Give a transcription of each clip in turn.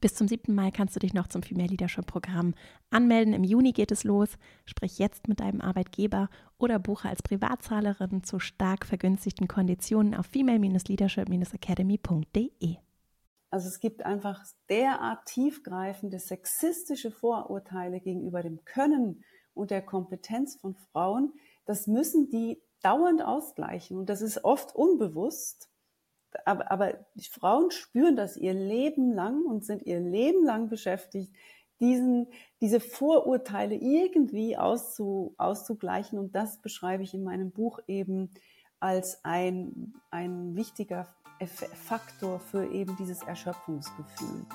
Bis zum 7. Mai kannst du dich noch zum Female Leadership Programm anmelden. Im Juni geht es los. Sprich jetzt mit deinem Arbeitgeber oder buche als Privatzahlerin zu stark vergünstigten Konditionen auf female-leadership-academy.de. Also es gibt einfach derart tiefgreifende sexistische Vorurteile gegenüber dem Können und der Kompetenz von Frauen. Das müssen die dauernd ausgleichen und das ist oft unbewusst aber, aber Frauen spüren das ihr Leben lang und sind ihr Leben lang beschäftigt, diesen, diese Vorurteile irgendwie auszu, auszugleichen. Und das beschreibe ich in meinem Buch eben als ein, ein wichtiger Faktor für eben dieses Erschöpfungsgefühl.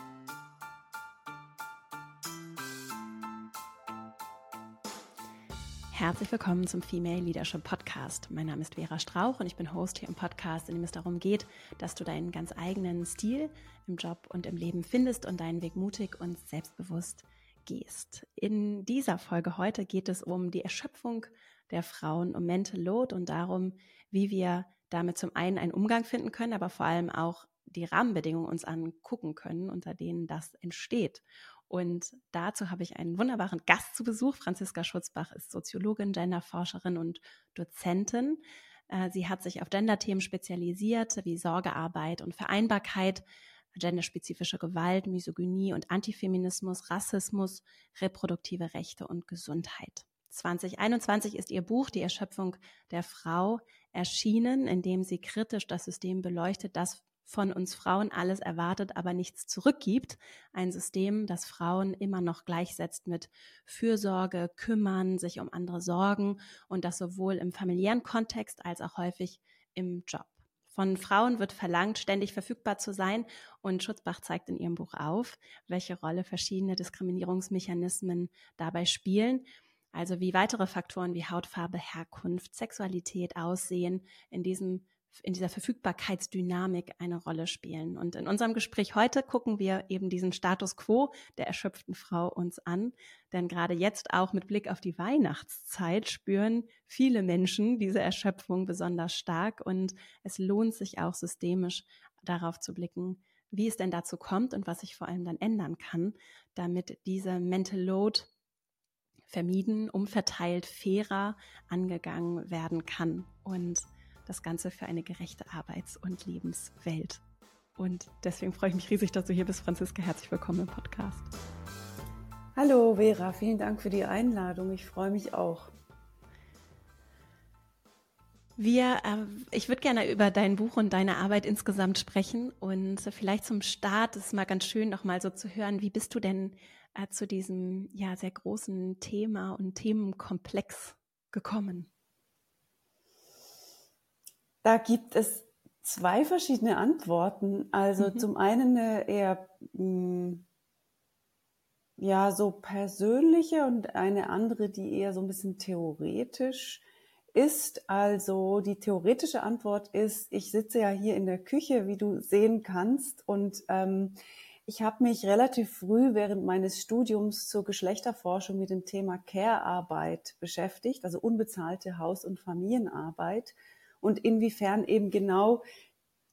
Herzlich willkommen zum Female Leadership Podcast. Mein Name ist Vera Strauch und ich bin Host hier im Podcast, in dem es darum geht, dass du deinen ganz eigenen Stil im Job und im Leben findest und deinen Weg mutig und selbstbewusst gehst. In dieser Folge heute geht es um die Erschöpfung der Frauen, um Mental Load und darum, wie wir damit zum einen einen Umgang finden können, aber vor allem auch die Rahmenbedingungen uns angucken können, unter denen das entsteht. Und dazu habe ich einen wunderbaren Gast zu Besuch. Franziska Schutzbach ist Soziologin, Genderforscherin und Dozentin. Äh, sie hat sich auf Gender-Themen spezialisiert, wie Sorgearbeit und Vereinbarkeit, genderspezifische Gewalt, Misogynie und Antifeminismus, Rassismus, reproduktive Rechte und Gesundheit. 2021 ist ihr Buch Die Erschöpfung der Frau erschienen, in dem sie kritisch das System beleuchtet, das von uns Frauen alles erwartet, aber nichts zurückgibt. Ein System, das Frauen immer noch gleichsetzt mit Fürsorge, kümmern, sich um andere sorgen und das sowohl im familiären Kontext als auch häufig im Job. Von Frauen wird verlangt, ständig verfügbar zu sein und Schutzbach zeigt in ihrem Buch auf, welche Rolle verschiedene Diskriminierungsmechanismen dabei spielen. Also wie weitere Faktoren wie Hautfarbe, Herkunft, Sexualität, Aussehen in diesem in dieser Verfügbarkeitsdynamik eine Rolle spielen. Und in unserem Gespräch heute gucken wir eben diesen Status quo der erschöpften Frau uns an. Denn gerade jetzt auch mit Blick auf die Weihnachtszeit spüren viele Menschen diese Erschöpfung besonders stark. Und es lohnt sich auch systemisch darauf zu blicken, wie es denn dazu kommt und was sich vor allem dann ändern kann, damit diese Mental Load vermieden, umverteilt, fairer angegangen werden kann. Und das Ganze für eine gerechte Arbeits- und Lebenswelt. Und deswegen freue ich mich riesig, dass du hier bist, Franziska. Herzlich willkommen im Podcast. Hallo Vera, vielen Dank für die Einladung. Ich freue mich auch. Wir, äh, ich würde gerne über dein Buch und deine Arbeit insgesamt sprechen und vielleicht zum Start ist es mal ganz schön, noch mal so zu hören, wie bist du denn äh, zu diesem ja sehr großen Thema und Themenkomplex gekommen? Da gibt es zwei verschiedene Antworten. Also mhm. zum einen eine eher mh, hm, ja so persönliche und eine andere, die eher so ein bisschen theoretisch ist. Also die theoretische Antwort ist, ich sitze ja hier in der Küche, wie du sehen kannst, und ähm, ich habe mich relativ früh während meines Studiums zur Geschlechterforschung mit dem Thema Care-Arbeit beschäftigt, also unbezahlte Haus- und Familienarbeit und inwiefern eben genau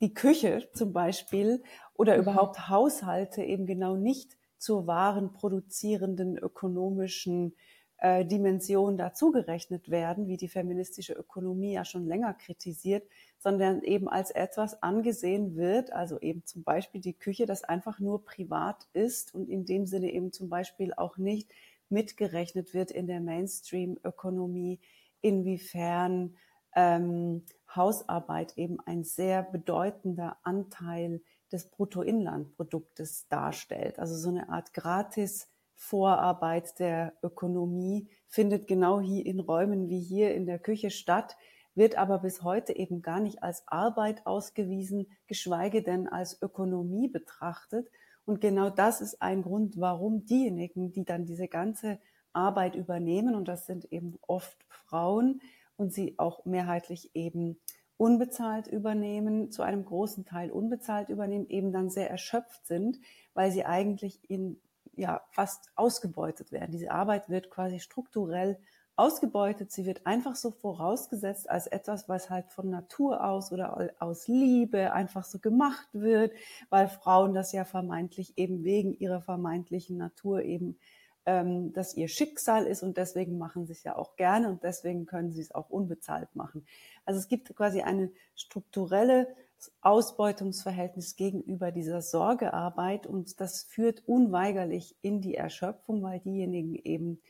die Küche zum Beispiel oder mhm. überhaupt Haushalte eben genau nicht zur wahren produzierenden ökonomischen äh, Dimension dazugerechnet werden, wie die feministische Ökonomie ja schon länger kritisiert, sondern eben als etwas angesehen wird, also eben zum Beispiel die Küche, das einfach nur privat ist und in dem Sinne eben zum Beispiel auch nicht mitgerechnet wird in der Mainstream-Ökonomie, inwiefern ähm, Hausarbeit eben ein sehr bedeutender Anteil des Bruttoinlandproduktes darstellt. Also so eine Art gratis Vorarbeit der Ökonomie findet genau hier in Räumen wie hier in der Küche statt, wird aber bis heute eben gar nicht als Arbeit ausgewiesen, geschweige denn als Ökonomie betrachtet. Und genau das ist ein Grund, warum diejenigen, die dann diese ganze Arbeit übernehmen, und das sind eben oft Frauen, und sie auch mehrheitlich eben unbezahlt übernehmen, zu einem großen Teil unbezahlt übernehmen, eben dann sehr erschöpft sind, weil sie eigentlich in ja fast ausgebeutet werden. Diese Arbeit wird quasi strukturell ausgebeutet, sie wird einfach so vorausgesetzt als etwas, was halt von Natur aus oder aus Liebe einfach so gemacht wird, weil Frauen das ja vermeintlich eben wegen ihrer vermeintlichen Natur eben ähm, das ihr Schicksal ist und deswegen machen sie es ja auch gerne und deswegen können sie es auch unbezahlt machen. Also es gibt quasi eine strukturelle Ausbeutungsverhältnis gegenüber dieser Sorgearbeit und das führt unweigerlich in die Erschöpfung, weil diejenigen eben,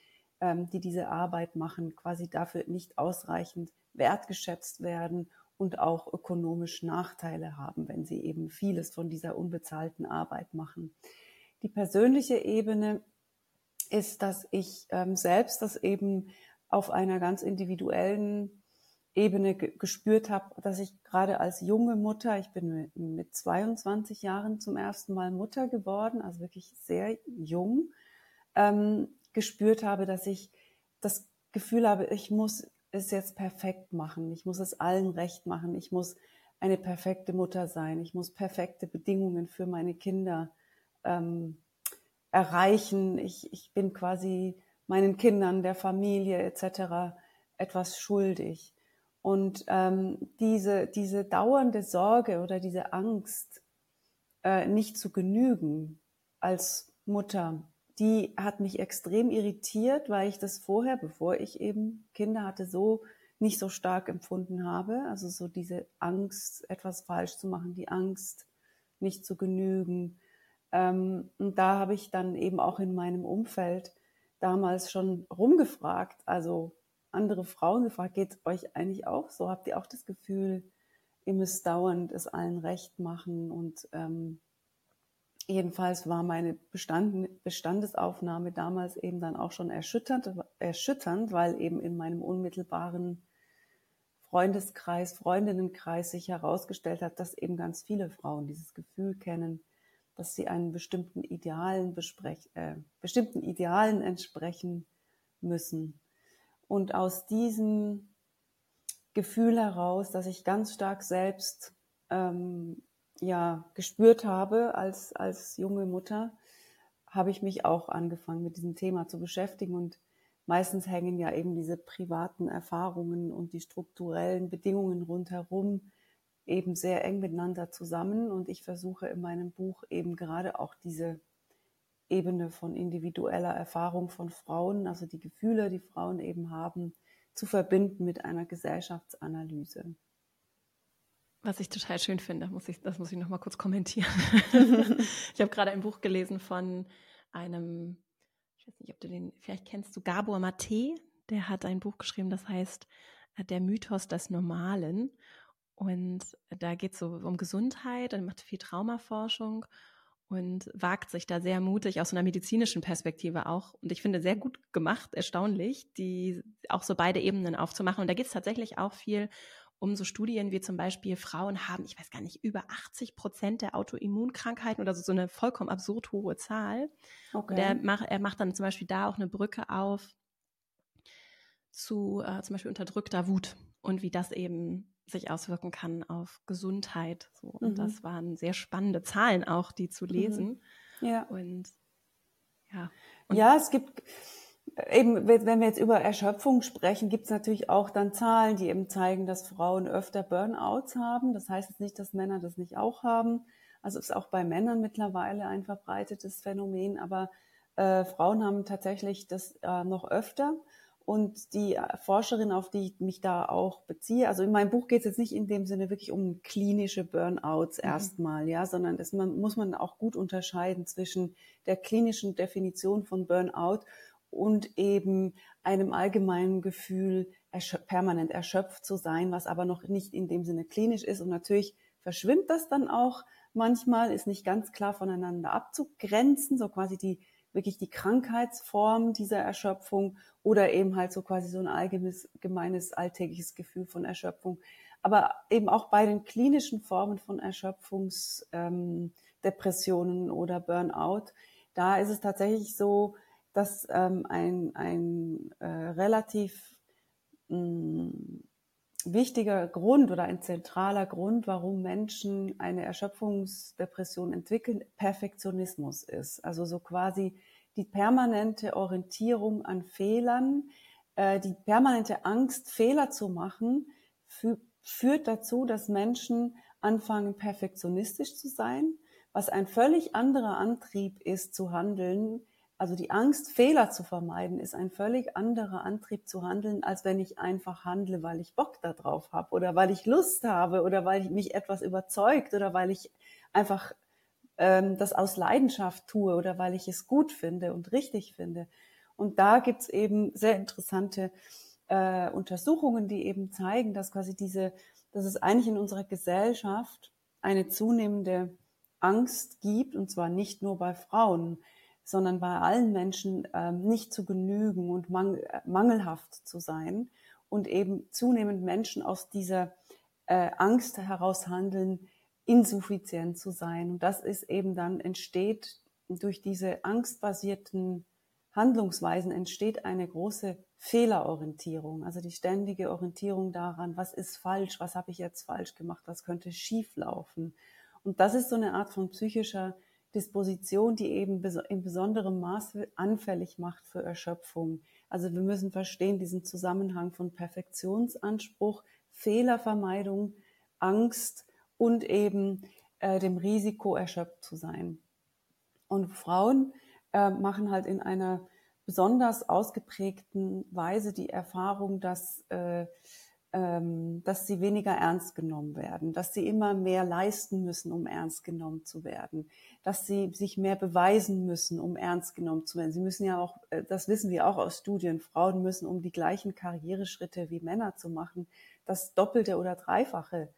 ähm, die diese Arbeit machen, quasi dafür nicht ausreichend wertgeschätzt werden und auch ökonomisch Nachteile haben, wenn sie eben vieles von dieser unbezahlten Arbeit machen. Die persönliche Ebene ist, dass ich ähm, selbst das eben auf einer ganz individuellen Ebene gespürt habe, dass ich gerade als junge Mutter, ich bin mit 22 Jahren zum ersten Mal Mutter geworden, also wirklich sehr jung, ähm, gespürt habe, dass ich das Gefühl habe, ich muss es jetzt perfekt machen, ich muss es allen recht machen, ich muss eine perfekte Mutter sein, ich muss perfekte Bedingungen für meine Kinder ähm, erreichen. Ich, ich bin quasi meinen Kindern, der Familie etc. etwas schuldig. Und ähm, diese, diese dauernde Sorge oder diese Angst, äh, nicht zu genügen als Mutter, die hat mich extrem irritiert, weil ich das vorher, bevor ich eben Kinder hatte, so nicht so stark empfunden habe. Also so diese Angst, etwas falsch zu machen, die Angst, nicht zu genügen, ähm, und da habe ich dann eben auch in meinem Umfeld damals schon rumgefragt, also andere Frauen gefragt, geht euch eigentlich auch so? Habt ihr auch das Gefühl, ihr müsst dauernd es allen recht machen? Und ähm, jedenfalls war meine Bestand, Bestandesaufnahme damals eben dann auch schon erschütternd, erschütternd, weil eben in meinem unmittelbaren Freundeskreis, Freundinnenkreis sich herausgestellt hat, dass eben ganz viele Frauen dieses Gefühl kennen, dass sie einen bestimmten Idealen, äh, bestimmten Idealen entsprechen müssen. Und aus diesem Gefühl heraus, dass ich ganz stark selbst ähm, ja gespürt habe als als junge Mutter, habe ich mich auch angefangen mit diesem Thema zu beschäftigen und meistens hängen ja eben diese privaten Erfahrungen und die strukturellen Bedingungen rundherum eben sehr eng miteinander zusammen und ich versuche in meinem Buch eben gerade auch diese Ebene von individueller Erfahrung von Frauen, also die Gefühle, die Frauen eben haben, zu verbinden mit einer Gesellschaftsanalyse. Was ich total schön finde, muss ich, das muss ich noch mal kurz kommentieren. ich habe gerade ein Buch gelesen von einem, ich weiß nicht, ob du den, vielleicht kennst du Gabor Mate, der hat ein Buch geschrieben, das heißt äh, Der Mythos des Normalen. Und da geht es so um Gesundheit und macht viel Traumaforschung und wagt sich da sehr mutig aus einer medizinischen Perspektive auch. Und ich finde sehr gut gemacht, erstaunlich, die auch so beide Ebenen aufzumachen. Und da geht es tatsächlich auch viel um so Studien wie zum Beispiel Frauen haben, ich weiß gar nicht, über 80 Prozent der Autoimmunkrankheiten oder so, so eine vollkommen absurd hohe Zahl. Okay. Und er macht, er macht dann zum Beispiel da auch eine Brücke auf zu äh, zum Beispiel unterdrückter Wut und wie das eben sich auswirken kann auf Gesundheit. So. Und mhm. das waren sehr spannende Zahlen auch, die zu mhm. lesen. Mhm. Ja. Und ja. Und ja, es gibt eben, wenn wir jetzt über Erschöpfung sprechen, gibt es natürlich auch dann Zahlen, die eben zeigen, dass Frauen öfter Burnouts haben. Das heißt jetzt nicht, dass Männer das nicht auch haben. Also ist auch bei Männern mittlerweile ein verbreitetes Phänomen, aber äh, Frauen haben tatsächlich das äh, noch öfter. Und die Forscherin, auf die ich mich da auch beziehe, also in meinem Buch geht es jetzt nicht in dem Sinne wirklich um klinische Burnouts mhm. erstmal, ja, sondern das man, muss man auch gut unterscheiden zwischen der klinischen Definition von Burnout und eben einem allgemeinen Gefühl, erschöp permanent erschöpft zu sein, was aber noch nicht in dem Sinne klinisch ist. Und natürlich verschwimmt das dann auch manchmal, ist nicht ganz klar voneinander abzugrenzen, so quasi die wirklich die Krankheitsform dieser Erschöpfung oder eben halt so quasi so ein allgemeines alltägliches Gefühl von Erschöpfung. Aber eben auch bei den klinischen Formen von Erschöpfungsdepressionen ähm, oder Burnout, da ist es tatsächlich so, dass ähm, ein, ein äh, relativ mh, mm, wichtiger Grund oder ein zentraler Grund, warum Menschen eine Erschöpfungsdepression entwickeln, Perfektionismus ist. Also so quasi die permanente Orientierung an Fehlern, äh, die permanente Angst, Fehler zu machen, fü führt dazu, dass Menschen anfangen, perfektionistisch zu sein, was ein völlig anderer Antrieb ist zu handeln. Also die Angst, Fehler zu vermeiden, ist ein völlig anderer Antrieb zu handeln, als wenn ich einfach handle, weil ich Bock darauf habe oder weil ich Lust habe oder weil mich etwas überzeugt oder weil ich einfach ähm, das aus Leidenschaft tue oder weil ich es gut finde und richtig finde. Und da gibt's eben sehr interessante äh, Untersuchungen, die eben zeigen, dass quasi diese, dass es eigentlich in unserer Gesellschaft eine zunehmende Angst gibt, und zwar nicht nur bei Frauen, sondern bei allen Menschen, äh, nicht zu genügen und mang mangelhaft zu sein und eben zunehmend Menschen aus dieser äh, Angst heraus handeln, insuffizient zu sein. Und das ist eben dann entsteht durch diese angstbasierten Handlungsweisen entsteht eine große Fehlerorientierung, also die ständige Orientierung daran, was ist falsch, was habe ich jetzt falsch gemacht, was könnte schief laufen. Und das ist so eine Art von psychischer Disposition, die eben in besonderem Maße anfällig macht für Erschöpfung. Also wir müssen verstehen diesen Zusammenhang von Perfektionsanspruch, Fehlervermeidung, Angst und eben äh, dem Risiko, erschöpft zu sein. Und Frauen äh, machen halt in einer besonders ausgeprägten Weise die Erfahrung, dass, äh, dass sie weniger ernst genommen werden, dass sie immer mehr leisten müssen, um ernst genommen zu werden, dass sie sich mehr beweisen müssen, um ernst genommen zu werden. Sie müssen ja auch, äh, das wissen wir auch aus Studien, Frauen müssen, um die gleichen Karriereschritte wie Männer zu machen, das Doppelte oder Dreifache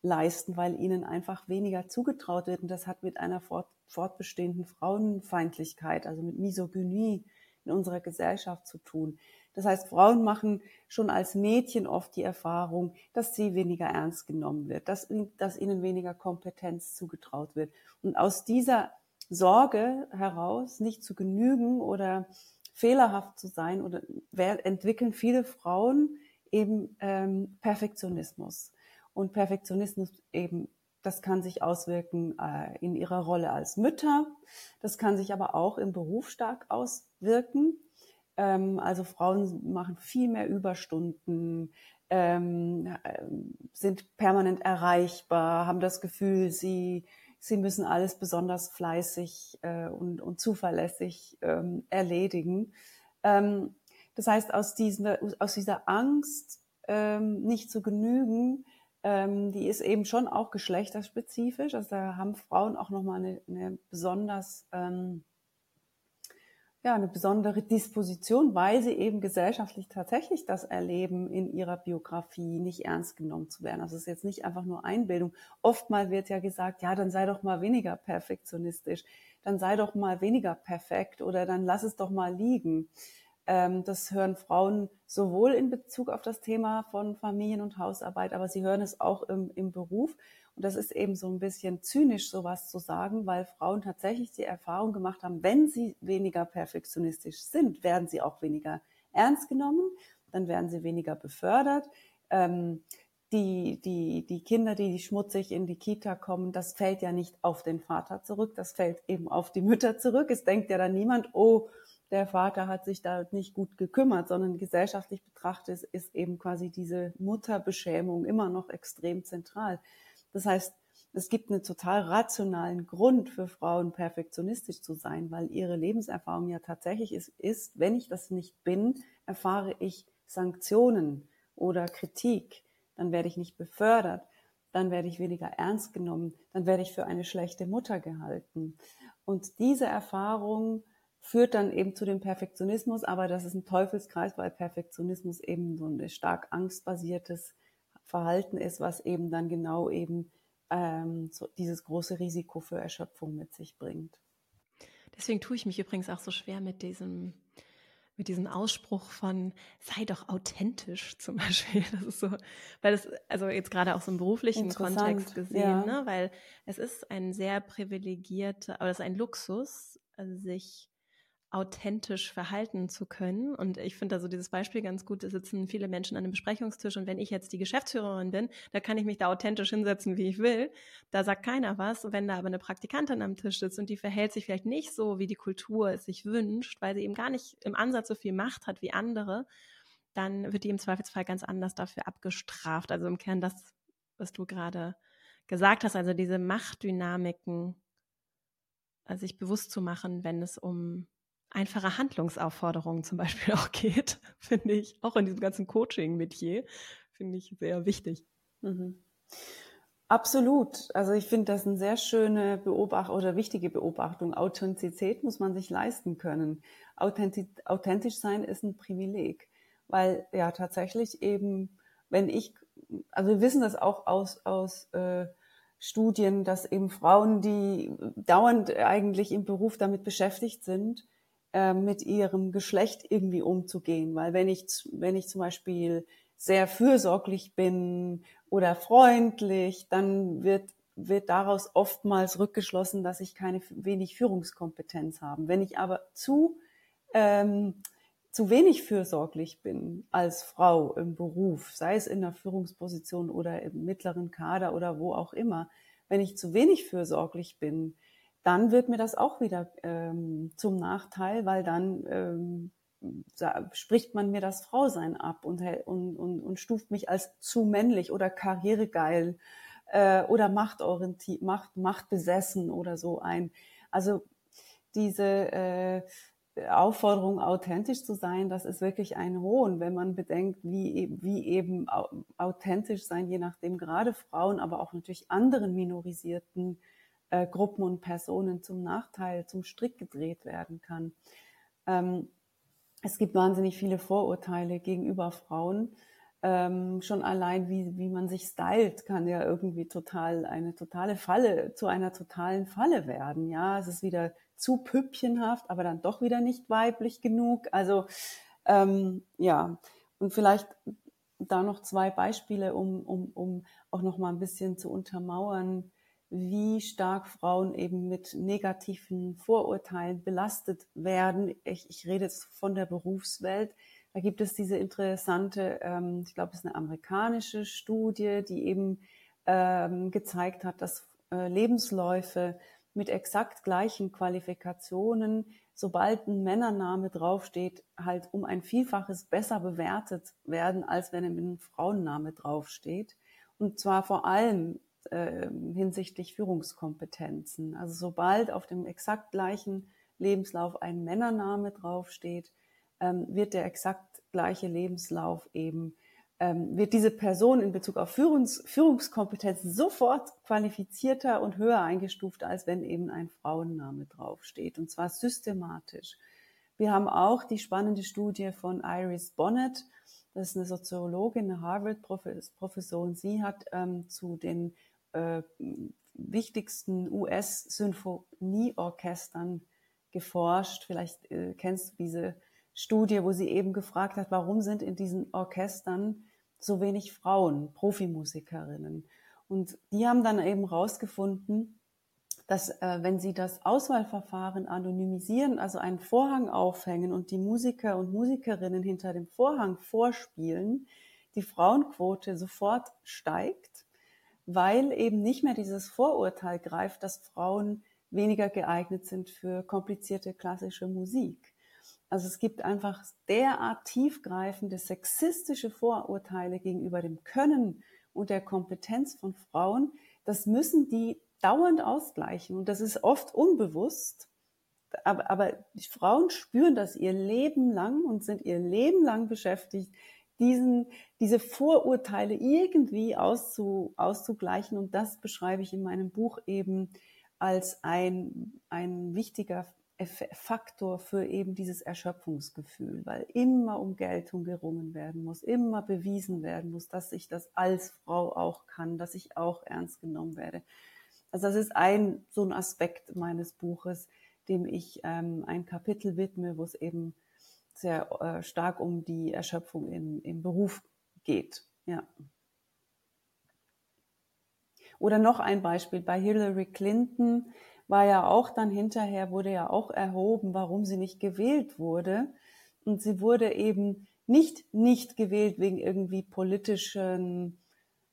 leisten, weil ihnen einfach weniger zugetraut wird. Und das hat mit einer fort, fortbestehenden Frauenfeindlichkeit, also mit Misogynie in unserer Gesellschaft zu tun. Das heißt, Frauen machen schon als Mädchen oft die Erfahrung, dass sie weniger ernst genommen wird, dass, dass ihnen weniger Kompetenz zugetraut wird. Und aus dieser Sorge heraus, nicht zu genügen oder fehlerhaft zu sein, oder entwickeln viele Frauen eben ähm, Perfektionismus und Perfektionismus eben, das kann sich auswirken äh, in ihrer Rolle als Mütter, das kann sich aber auch im Beruf stark auswirken. Ähm, also Frauen machen viel mehr Überstunden, ähm, sind permanent erreichbar, haben das Gefühl, sie sie müssen alles besonders fleißig äh, und, und zuverlässig ähm, erledigen. Ähm, das heißt, aus, diesen, aus dieser Angst, ähm, nicht zu genügen, ähm, die ist eben schon auch geschlechterspezifisch. Also da haben Frauen auch nochmal eine, eine besonders, ähm, ja, eine besondere Disposition, weil sie eben gesellschaftlich tatsächlich das erleben, in ihrer Biografie nicht ernst genommen zu werden. Also es ist jetzt nicht einfach nur Einbildung. Oftmal wird ja gesagt, ja, dann sei doch mal weniger perfektionistisch, dann sei doch mal weniger perfekt oder dann lass es doch mal liegen. Ähm, das hören Frauen sowohl in Bezug auf das Thema von Familien- und Hausarbeit, aber sie hören es auch im, im Beruf. Und das ist eben so ein bisschen zynisch, sowas zu sagen, weil Frauen tatsächlich die Erfahrung gemacht haben, wenn sie weniger perfektionistisch sind, werden sie auch weniger ernst genommen, dann werden sie weniger befördert. Ähm, die, die, die Kinder, die schmutzig in die Kita kommen, das fällt ja nicht auf den Vater zurück, das fällt eben auf die Mütter zurück. Es denkt ja dann niemand, oh, der Vater hat sich da nicht gut gekümmert, sondern gesellschaftlich betrachtet ist eben quasi diese Mutterbeschämung immer noch extrem zentral. Das heißt, es gibt einen total rationalen Grund für Frauen, perfektionistisch zu sein, weil ihre Lebenserfahrung ja tatsächlich ist, ist, wenn ich das nicht bin, erfahre ich Sanktionen oder Kritik, dann werde ich nicht befördert, dann werde ich weniger ernst genommen, dann werde ich für eine schlechte Mutter gehalten. Und diese Erfahrung führt dann eben zu dem Perfektionismus, aber das ist ein Teufelskreis, weil Perfektionismus eben so ein stark angstbasiertes Verhalten ist, was eben dann genau eben ähm, so dieses große Risiko für Erschöpfung mit sich bringt. Deswegen tue ich mich übrigens auch so schwer mit diesem mit diesem Ausspruch von sei doch authentisch zum Beispiel. Das ist so, weil das, also jetzt gerade auch so im beruflichen Kontext gesehen, ja. ne? weil es ist ein sehr privilegierter, aber es ist ein Luxus, sich authentisch verhalten zu können. Und ich finde da so dieses Beispiel ganz gut, da sitzen viele Menschen an einem Besprechungstisch und wenn ich jetzt die Geschäftsführerin bin, da kann ich mich da authentisch hinsetzen, wie ich will. Da sagt keiner was. Wenn da aber eine Praktikantin am Tisch sitzt und die verhält sich vielleicht nicht so, wie die Kultur es sich wünscht, weil sie eben gar nicht im Ansatz so viel Macht hat wie andere, dann wird die im Zweifelsfall ganz anders dafür abgestraft. Also im Kern das, was du gerade gesagt hast, also diese Machtdynamiken äh, sich bewusst zu machen, wenn es um einfache Handlungsaufforderungen zum Beispiel auch geht, finde ich, auch in diesem ganzen Coaching-Metier, finde ich sehr wichtig. Mhm. Absolut. Also ich finde das eine sehr schöne Beobachtung oder wichtige Beobachtung. Authentizität muss man sich leisten können. Authentisch, authentisch sein ist ein Privileg, weil ja tatsächlich eben, wenn ich, also wir wissen das auch aus, aus äh, Studien, dass eben Frauen, die dauernd eigentlich im Beruf damit beschäftigt sind, äh, mit ihrem Geschlecht irgendwie umzugehen. Weil wenn ich, wenn ich zum Beispiel sehr fürsorglich bin oder freundlich, dann wird, wird daraus oftmals rückgeschlossen, dass ich keine wenig Führungskompetenz habe. Wenn ich aber zu, ähm, zu wenig fürsorglich bin als Frau im Beruf, sei es in der Führungsposition oder im mittleren Kader oder wo auch immer, wenn ich zu wenig fürsorglich bin, dann wird mir das auch wieder ähm, zum Nachteil, weil dann ähm, spricht man mir das Frausein ab und, und, und, und stuft mich als zu männlich oder karrieregeil äh, oder machtorientiert, macht, machtbesessen oder so ein. Also diese äh, Aufforderung, authentisch zu sein, das ist wirklich ein Hohn, wenn man bedenkt, wie, wie eben authentisch sein, je nachdem gerade Frauen, aber auch natürlich anderen minorisierten äh, Gruppen und Personen zum Nachteil, zum Strick gedreht werden kann. Ähm, es gibt wahnsinnig viele Vorurteile gegenüber Frauen. Ähm, schon allein, wie, wie man sich stylt, kann ja irgendwie total eine totale Falle, zu einer totalen Falle werden. Ja, es ist wieder zu püppchenhaft, aber dann doch wieder nicht weiblich genug. Also ähm, ja, und vielleicht da noch zwei Beispiele, um, um, um auch noch mal ein bisschen zu untermauern, wie stark Frauen eben mit negativen Vorurteilen belastet werden. Ich, ich rede jetzt von der Berufswelt. Da gibt es diese interessante, ähm, ich glaube, es ist eine amerikanische Studie, die eben ähm, gezeigt hat, dass äh, Lebensläufe mit exakt gleichen Qualifikationen, sobald ein Männername draufsteht, halt um ein Vielfaches besser bewertet werden, als wenn ein Frauenname draufsteht. Und zwar vor allem äh, hinsichtlich Führungskompetenzen. Also sobald auf dem exakt gleichen Lebenslauf ein Männername draufsteht, ähm, wird der exakt gleiche Lebenslauf eben, ähm, wird diese Person in Bezug auf Führungs Führungskompetenz sofort qualifizierter und höher eingestuft, als wenn eben ein Frauenname draufsteht. Und zwar systematisch. Wir haben auch die spannende Studie von Iris Bonnet, das ist eine Soziologin, eine Harvard-Professorin. Sie hat ähm, zu den äh, wichtigsten US-Symphonieorchestern geforscht. Vielleicht äh, kennst du diese Studie, wo sie eben gefragt hat, warum sind in diesen Orchestern so wenig Frauen, Profimusikerinnen. Und die haben dann eben rausgefunden, dass äh, wenn sie das Auswahlverfahren anonymisieren, also einen Vorhang aufhängen und die Musiker und Musikerinnen hinter dem Vorhang vorspielen, die Frauenquote sofort steigt weil eben nicht mehr dieses Vorurteil greift, dass Frauen weniger geeignet sind für komplizierte klassische Musik. Also es gibt einfach derart tiefgreifende sexistische Vorurteile gegenüber dem Können und der Kompetenz von Frauen. Das müssen die dauernd ausgleichen und das ist oft unbewusst. Aber, aber Frauen spüren das ihr Leben lang und sind ihr Leben lang beschäftigt, diesen, diese Vorurteile irgendwie auszu, auszugleichen. Und das beschreibe ich in meinem Buch eben als ein, ein wichtiger Faktor für eben dieses Erschöpfungsgefühl, weil immer um Geltung gerungen werden muss, immer bewiesen werden muss, dass ich das als Frau auch kann, dass ich auch ernst genommen werde. Also das ist ein so ein Aspekt meines Buches, dem ich ähm, ein Kapitel widme, wo es eben sehr äh, stark um die Erschöpfung im, im Beruf geht. Ja. Oder noch ein Beispiel bei Hillary Clinton war ja auch dann hinterher, wurde ja auch erhoben, warum sie nicht gewählt wurde. Und sie wurde eben nicht nicht gewählt wegen irgendwie politischen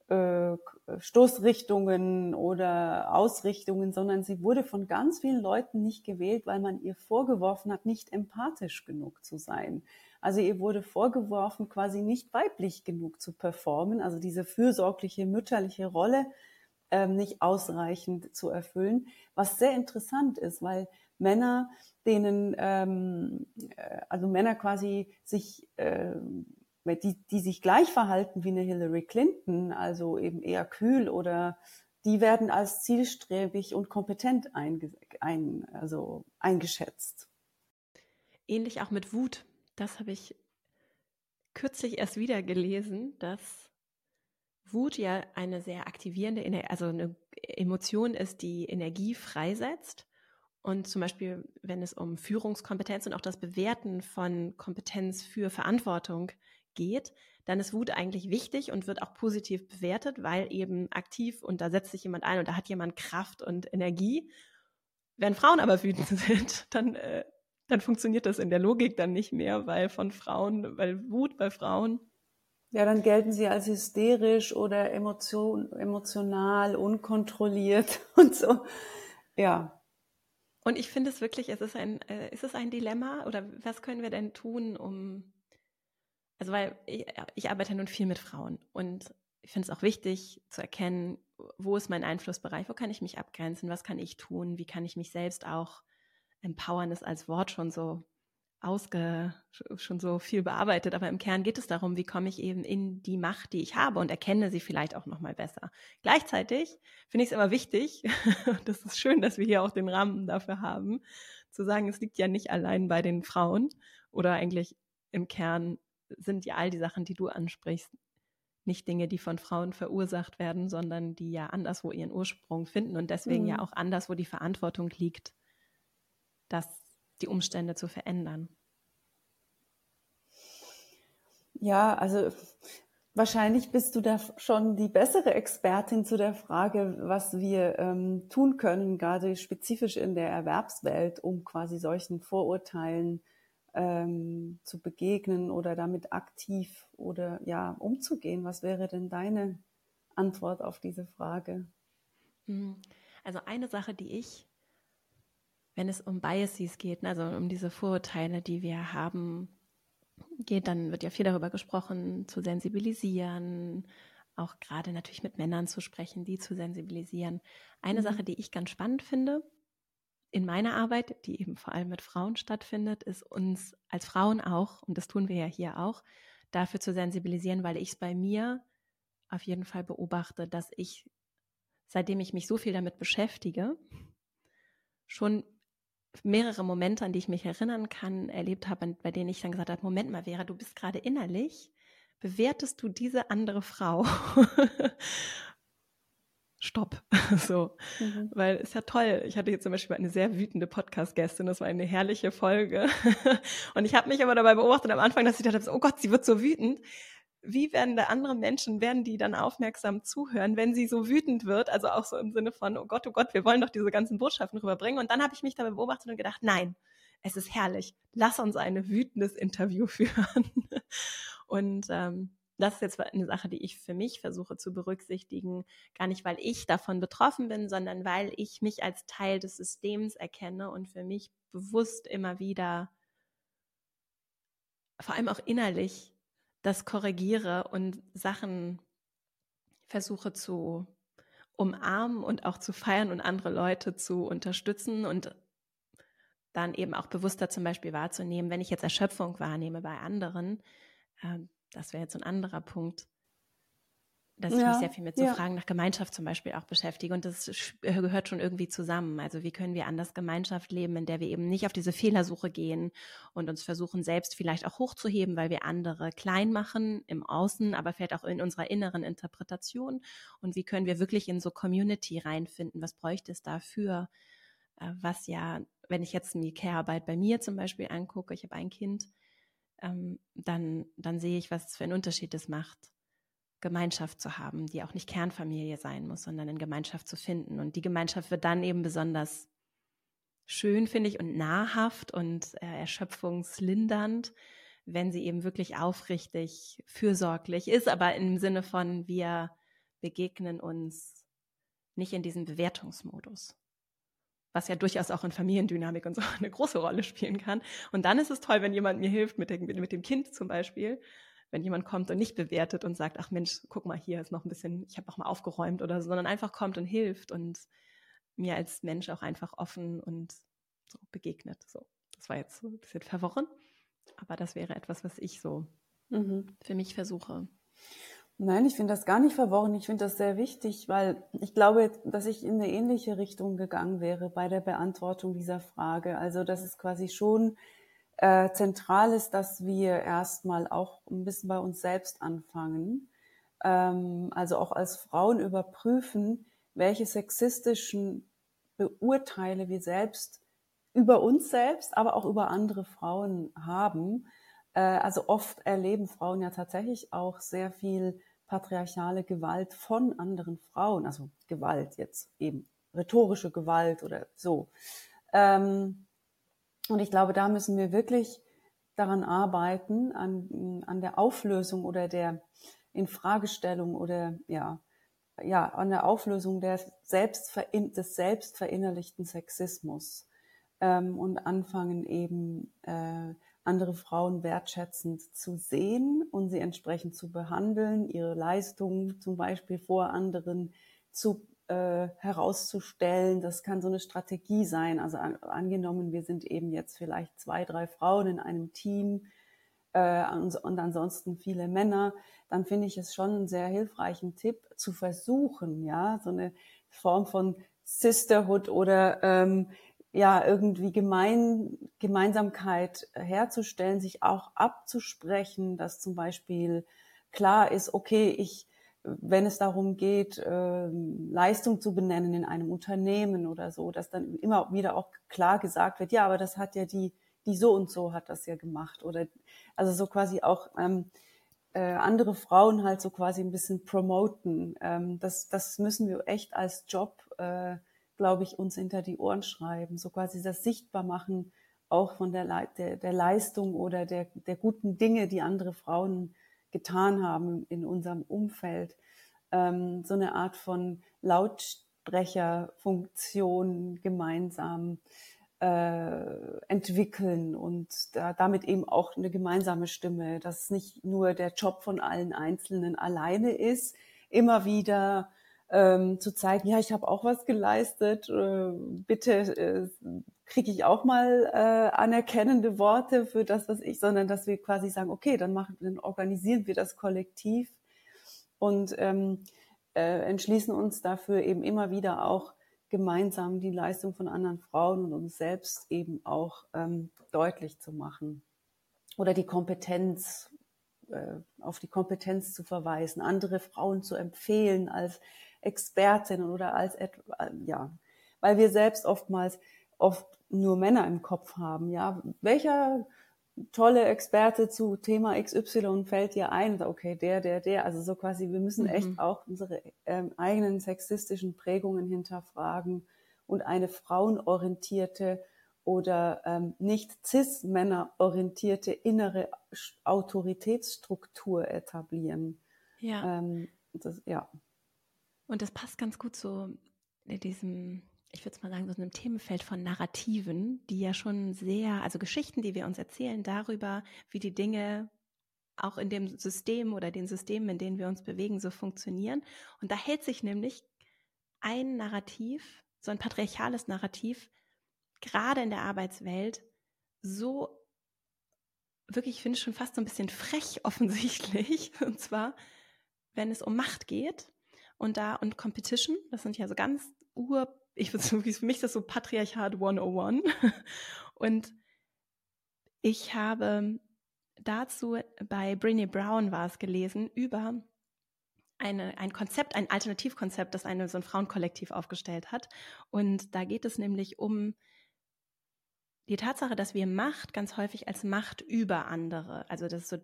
äh, Stoßrichtungen oder Ausrichtungen, sondern sie wurde von ganz vielen Leuten nicht gewählt, weil man ihr vorgeworfen hat, nicht empathisch genug zu sein. Also ihr wurde vorgeworfen, quasi nicht weiblich genug zu performen, also diese fürsorgliche mütterliche Rolle ähm, nicht ausreichend zu erfüllen, was sehr interessant ist, weil Männer, denen, ähm, äh, also Männer quasi sich äh, die, die sich gleich verhalten wie eine Hillary Clinton, also eben eher kühl oder die werden als zielstrebig und kompetent einge, ein, also eingeschätzt. Ähnlich auch mit Wut. Das habe ich kürzlich erst wieder gelesen, dass Wut ja eine sehr aktivierende, also eine Emotion ist, die Energie freisetzt. Und zum Beispiel, wenn es um Führungskompetenz und auch das Bewerten von Kompetenz für Verantwortung geht, dann ist Wut eigentlich wichtig und wird auch positiv bewertet, weil eben aktiv und da setzt sich jemand ein und da hat jemand Kraft und Energie. Wenn Frauen aber wütend sind, dann, äh, dann funktioniert das in der Logik dann nicht mehr, weil von Frauen, weil Wut bei Frauen. Ja, dann gelten sie als hysterisch oder emotion, emotional, unkontrolliert und so. Ja. Und ich finde es wirklich, es ist ein, äh, ist es ein Dilemma oder was können wir denn tun, um also weil ich, ich arbeite nun viel mit Frauen und ich finde es auch wichtig zu erkennen, wo ist mein Einflussbereich, wo kann ich mich abgrenzen, was kann ich tun, wie kann ich mich selbst auch empowern, ist als Wort schon so ausge, schon so viel bearbeitet, aber im Kern geht es darum, wie komme ich eben in die Macht, die ich habe und erkenne sie vielleicht auch nochmal besser. Gleichzeitig finde ich es aber wichtig, das ist schön, dass wir hier auch den Rahmen dafür haben, zu sagen, es liegt ja nicht allein bei den Frauen oder eigentlich im Kern sind ja all die Sachen, die du ansprichst, nicht Dinge, die von Frauen verursacht werden, sondern die ja anderswo ihren Ursprung finden und deswegen mhm. ja auch anderswo die Verantwortung liegt, das, die Umstände zu verändern. Ja, also wahrscheinlich bist du da schon die bessere Expertin zu der Frage, was wir ähm, tun können, gerade spezifisch in der Erwerbswelt, um quasi solchen Vorurteilen ähm, zu begegnen oder damit aktiv oder ja umzugehen? Was wäre denn deine Antwort auf diese Frage? Hm. Also eine Sache, die ich, wenn es um Biases geht, ne, also um diese Vorurteile, die wir haben, geht, dann wird ja viel darüber gesprochen, zu sensibilisieren, auch gerade natürlich mit Männern zu sprechen, die zu sensibilisieren. Eine mhm. Sache, die ich ganz spannend finde, in meiner Arbeit, die eben vor allem mit Frauen stattfindet, ist uns als Frauen auch, und das tun wir ja hier auch, dafür zu sensibilisieren, weil ich es bei mir auf jeden Fall beobachte, dass ich, seitdem ich mich so viel damit beschäftige, schon mehrere Momente, an die ich mich erinnern kann, erlebt habe, bei denen ich dann gesagt habe, Moment mal, Vera, du bist gerade innerlich, bewertest du diese andere Frau Stopp. so. Mhm. Weil ist ja toll. Ich hatte jetzt zum Beispiel eine sehr wütende Podcast-Gästin. Das war eine herrliche Folge. und ich habe mich aber dabei beobachtet am Anfang, dass ich dachte, oh Gott, sie wird so wütend. Wie werden da andere Menschen, werden die dann aufmerksam zuhören, wenn sie so wütend wird? Also auch so im Sinne von, oh Gott, oh Gott, wir wollen doch diese ganzen Botschaften rüberbringen. Und dann habe ich mich dabei beobachtet und gedacht, nein, es ist herrlich. Lass uns ein wütendes Interview führen. und ähm, das ist jetzt eine Sache, die ich für mich versuche zu berücksichtigen, gar nicht, weil ich davon betroffen bin, sondern weil ich mich als Teil des Systems erkenne und für mich bewusst immer wieder, vor allem auch innerlich, das korrigiere und Sachen versuche zu umarmen und auch zu feiern und andere Leute zu unterstützen und dann eben auch bewusster zum Beispiel wahrzunehmen, wenn ich jetzt Erschöpfung wahrnehme bei anderen, ähm, das wäre jetzt so ein anderer Punkt, dass ich ja, mich sehr viel mit so ja. Fragen nach Gemeinschaft zum Beispiel auch beschäftige. Und das gehört schon irgendwie zusammen. Also wie können wir anders Gemeinschaft leben, in der wir eben nicht auf diese Fehlersuche gehen und uns versuchen, selbst vielleicht auch hochzuheben, weil wir andere klein machen im Außen, aber vielleicht auch in unserer inneren Interpretation. Und wie können wir wirklich in so Community reinfinden? Was bräuchte es dafür? Äh, was ja, wenn ich jetzt die Care-Arbeit bei mir zum Beispiel angucke, ich habe ein Kind, ähm, dann, dann sehe ich, was für einen Unterschied es macht, Gemeinschaft zu haben, die auch nicht Kernfamilie sein muss, sondern in Gemeinschaft zu finden. Und die Gemeinschaft wird dann eben besonders schön, finde ich, und nahrhaft und äh, erschöpfungslindernd, wenn sie eben wirklich aufrichtig, fürsorglich ist, aber im Sinne von wir begegnen uns nicht in diesem Bewertungsmodus was ja durchaus auch in Familiendynamik und so eine große Rolle spielen kann. Und dann ist es toll, wenn jemand mir hilft mit, der, mit dem Kind zum Beispiel, wenn jemand kommt und nicht bewertet und sagt, ach Mensch, guck mal, hier ist noch ein bisschen, ich habe noch mal aufgeräumt oder so, sondern einfach kommt und hilft und mir als Mensch auch einfach offen und so begegnet. So, das war jetzt so ein bisschen verworren, aber das wäre etwas, was ich so mhm. für mich versuche. Nein, ich finde das gar nicht verworren. Ich finde das sehr wichtig, weil ich glaube, dass ich in eine ähnliche Richtung gegangen wäre bei der Beantwortung dieser Frage. Also, dass es quasi schon äh, zentral ist, dass wir erstmal auch ein bisschen bei uns selbst anfangen. Ähm, also auch als Frauen überprüfen, welche sexistischen Beurteile wir selbst über uns selbst, aber auch über andere Frauen haben also oft erleben Frauen ja tatsächlich auch sehr viel patriarchale Gewalt von anderen Frauen, also Gewalt jetzt eben rhetorische Gewalt oder so. Ähm, und ich glaube, da müssen wir wirklich daran arbeiten, an, an der Auflösung oder der Infragestellung oder ja, ja, an der Auflösung der Selbstverin des selbstverinnerlichten Sexismus ähm, und anfangen eben äh, andere Frauen wertschätzend zu sehen und sie entsprechend zu behandeln, ihre Leistungen zum Beispiel vor anderen zu äh, herauszustellen. Das kann so eine Strategie sein. Also an, angenommen, wir sind eben jetzt vielleicht zwei, drei Frauen in einem Team äh, und, und ansonsten viele Männer, dann finde ich es schon einen sehr hilfreichen Tipp zu versuchen, ja, so eine Form von Sisterhood oder ähm, ja irgendwie gemein, Gemeinsamkeit herzustellen, sich auch abzusprechen, dass zum Beispiel klar ist, okay, ich, wenn es darum geht, äh, Leistung zu benennen in einem Unternehmen oder so, dass dann immer wieder auch klar gesagt wird, ja, aber das hat ja die, die so und so hat das ja gemacht oder also so quasi auch ähm, äh, andere Frauen halt so quasi ein bisschen promoten. Ähm, das, das müssen wir echt als Job äh, glaube ich, uns hinter die Ohren schreiben, so quasi das sichtbar machen, auch von der, der, der Leistung oder der, der guten Dinge, die andere Frauen getan haben in unserem Umfeld. Ähm, so eine Art von Lautsprecherfunktion gemeinsam äh, entwickeln und da, damit eben auch eine gemeinsame Stimme, dass nicht nur der Job von allen Einzelnen alleine ist, immer wieder ähm, zu zeigen, ja, ich habe auch was geleistet, äh, bitte äh, kriege ich auch mal äh, anerkennende Worte für das, was ich, sondern dass wir quasi sagen, okay, dann machen, dann organisieren wir das kollektiv und ähm, äh, entschließen uns dafür eben immer wieder auch gemeinsam die Leistung von anderen Frauen und uns selbst eben auch ähm, deutlich zu machen oder die Kompetenz äh, auf die Kompetenz zu verweisen, andere Frauen zu empfehlen als Expertinnen oder als ja, weil wir selbst oftmals oft nur Männer im Kopf haben. Ja, welcher tolle Experte zu Thema XY fällt dir ein? Okay, der, der, der. Also so quasi, wir müssen echt mhm. auch unsere ähm, eigenen sexistischen Prägungen hinterfragen und eine frauenorientierte oder ähm, nicht cis-Männer orientierte innere Autoritätsstruktur etablieren. Ja. Ähm, das, ja. Und das passt ganz gut zu diesem, ich würde es mal sagen, so einem Themenfeld von Narrativen, die ja schon sehr, also Geschichten, die wir uns erzählen darüber, wie die Dinge auch in dem System oder den Systemen, in denen wir uns bewegen, so funktionieren. Und da hält sich nämlich ein Narrativ, so ein patriarchales Narrativ, gerade in der Arbeitswelt, so wirklich, ich finde schon fast so ein bisschen frech offensichtlich. Und zwar, wenn es um Macht geht und da und Competition, das sind ja so ganz ur, ich würde für mich ist das so Patriarchat 101. und ich habe dazu bei Brené Brown war es gelesen über eine, ein Konzept, ein Alternativkonzept, das eine, so ein Frauenkollektiv aufgestellt hat. Und da geht es nämlich um die Tatsache, dass wir Macht ganz häufig als Macht über andere, also das ist so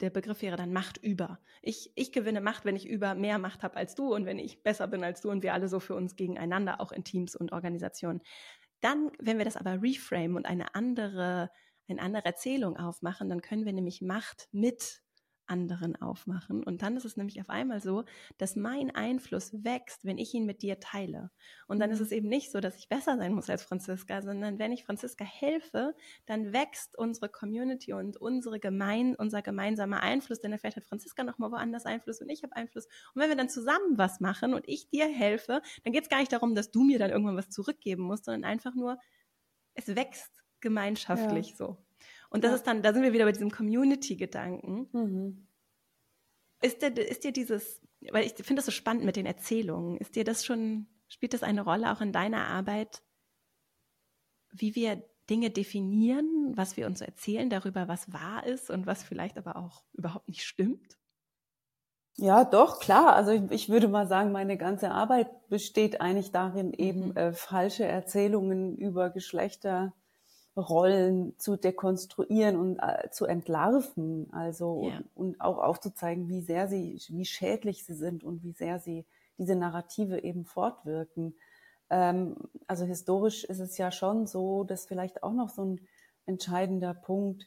der Begriff wäre dann Macht über. Ich, ich gewinne Macht, wenn ich über mehr Macht habe als du und wenn ich besser bin als du und wir alle so für uns gegeneinander, auch in Teams und Organisationen. Dann, wenn wir das aber reframe und eine andere, eine andere Erzählung aufmachen, dann können wir nämlich Macht mit anderen aufmachen. Und dann ist es nämlich auf einmal so, dass mein Einfluss wächst, wenn ich ihn mit dir teile. Und dann ist mhm. es eben nicht so, dass ich besser sein muss als Franziska, sondern wenn ich Franziska helfe, dann wächst unsere Community und unsere gemein, unser gemeinsamer Einfluss, denn vielleicht hat Franziska nochmal woanders Einfluss und ich habe Einfluss. Und wenn wir dann zusammen was machen und ich dir helfe, dann geht es gar nicht darum, dass du mir dann irgendwann was zurückgeben musst, sondern einfach nur, es wächst gemeinschaftlich ja. so. Und das ja. ist dann, da sind wir wieder bei diesem Community-Gedanken. Mhm. Ist, dir, ist dir dieses, weil ich finde das so spannend mit den Erzählungen, ist dir das schon, spielt das eine Rolle auch in deiner Arbeit, wie wir Dinge definieren, was wir uns erzählen darüber, was wahr ist und was vielleicht aber auch überhaupt nicht stimmt? Ja, doch, klar. Also ich, ich, würde mal sagen, meine ganze Arbeit besteht eigentlich darin, eben mhm. äh, falsche Erzählungen über Geschlechter Rollen zu dekonstruieren und äh, zu entlarven, also ja. und, und, auch aufzuzeigen, wie sehr sie, wie schädlich sie sind und wie sehr sie diese Narrative eben fortwirken. Ähm, also historisch ist es ja schon so, dass vielleicht auch noch so ein entscheidender Punkt,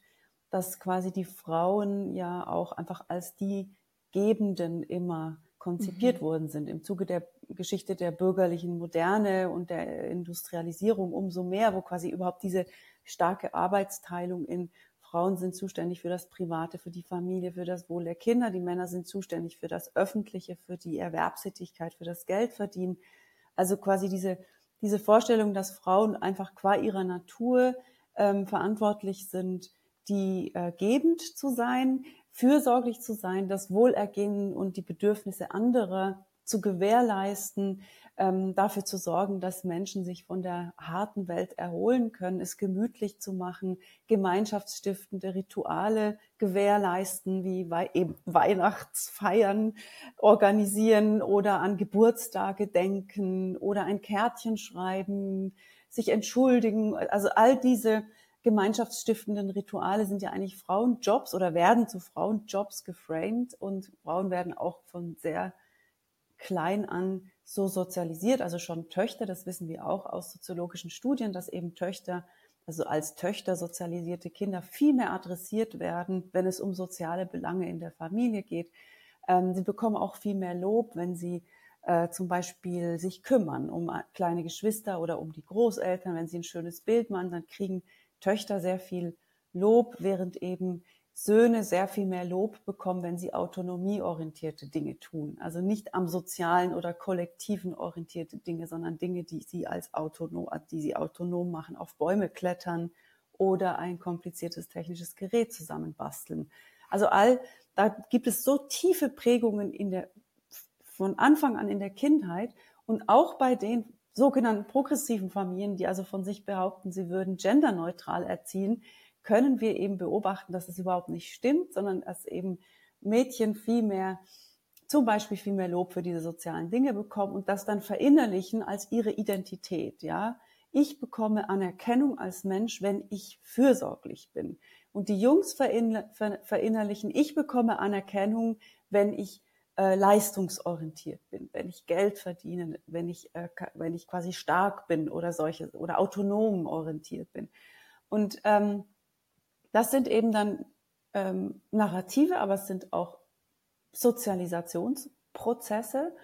dass quasi die Frauen ja auch einfach als die Gebenden immer konzipiert mhm. worden sind. Im Zuge der Geschichte der bürgerlichen Moderne und der Industrialisierung umso mehr, wo quasi überhaupt diese starke Arbeitsteilung in Frauen sind zuständig für das Private, für die Familie, für das Wohl der Kinder. Die Männer sind zuständig für das Öffentliche, für die Erwerbstätigkeit, für das Geldverdienen. Also quasi diese, diese Vorstellung, dass Frauen einfach qua ihrer Natur ähm, verantwortlich sind, die äh, gebend zu sein, fürsorglich zu sein, das Wohlergehen und die Bedürfnisse anderer zu gewährleisten, ähm, dafür zu sorgen, dass Menschen sich von der harten Welt erholen können, es gemütlich zu machen, gemeinschaftsstiftende Rituale gewährleisten, wie We eben Weihnachtsfeiern organisieren oder an Geburtstage denken oder ein Kärtchen schreiben, sich entschuldigen. Also all diese gemeinschaftsstiftenden Rituale sind ja eigentlich Frauenjobs oder werden zu Frauenjobs geframed und Frauen werden auch von sehr klein an so sozialisiert, also schon Töchter, das wissen wir auch aus soziologischen Studien, dass eben Töchter, also als Töchter sozialisierte Kinder viel mehr adressiert werden, wenn es um soziale Belange in der Familie geht. Ähm, sie bekommen auch viel mehr Lob, wenn sie äh, zum Beispiel sich kümmern um kleine Geschwister oder um die Großeltern. Wenn sie ein schönes Bild machen, dann kriegen Töchter sehr viel Lob, während eben Söhne sehr viel mehr Lob bekommen, wenn sie autonomieorientierte Dinge tun. Also nicht am sozialen oder kollektiven orientierte Dinge, sondern Dinge, die sie als autonom, die sie autonom machen, auf Bäume klettern oder ein kompliziertes technisches Gerät zusammenbasteln. Also all, da gibt es so tiefe Prägungen in der, von Anfang an in der Kindheit und auch bei den sogenannten progressiven Familien, die also von sich behaupten, sie würden genderneutral erziehen, können wir eben beobachten, dass es überhaupt nicht stimmt, sondern dass eben Mädchen viel mehr, zum Beispiel viel mehr Lob für diese sozialen Dinge bekommen und das dann verinnerlichen als ihre Identität, ja. Ich bekomme Anerkennung als Mensch, wenn ich fürsorglich bin. Und die Jungs verinnerlichen, ich bekomme Anerkennung, wenn ich äh, leistungsorientiert bin, wenn ich Geld verdiene, wenn ich, äh, wenn ich quasi stark bin oder solche oder autonom orientiert bin. Und ähm, das sind eben dann ähm, Narrative, aber es sind auch Sozialisationsprozesse.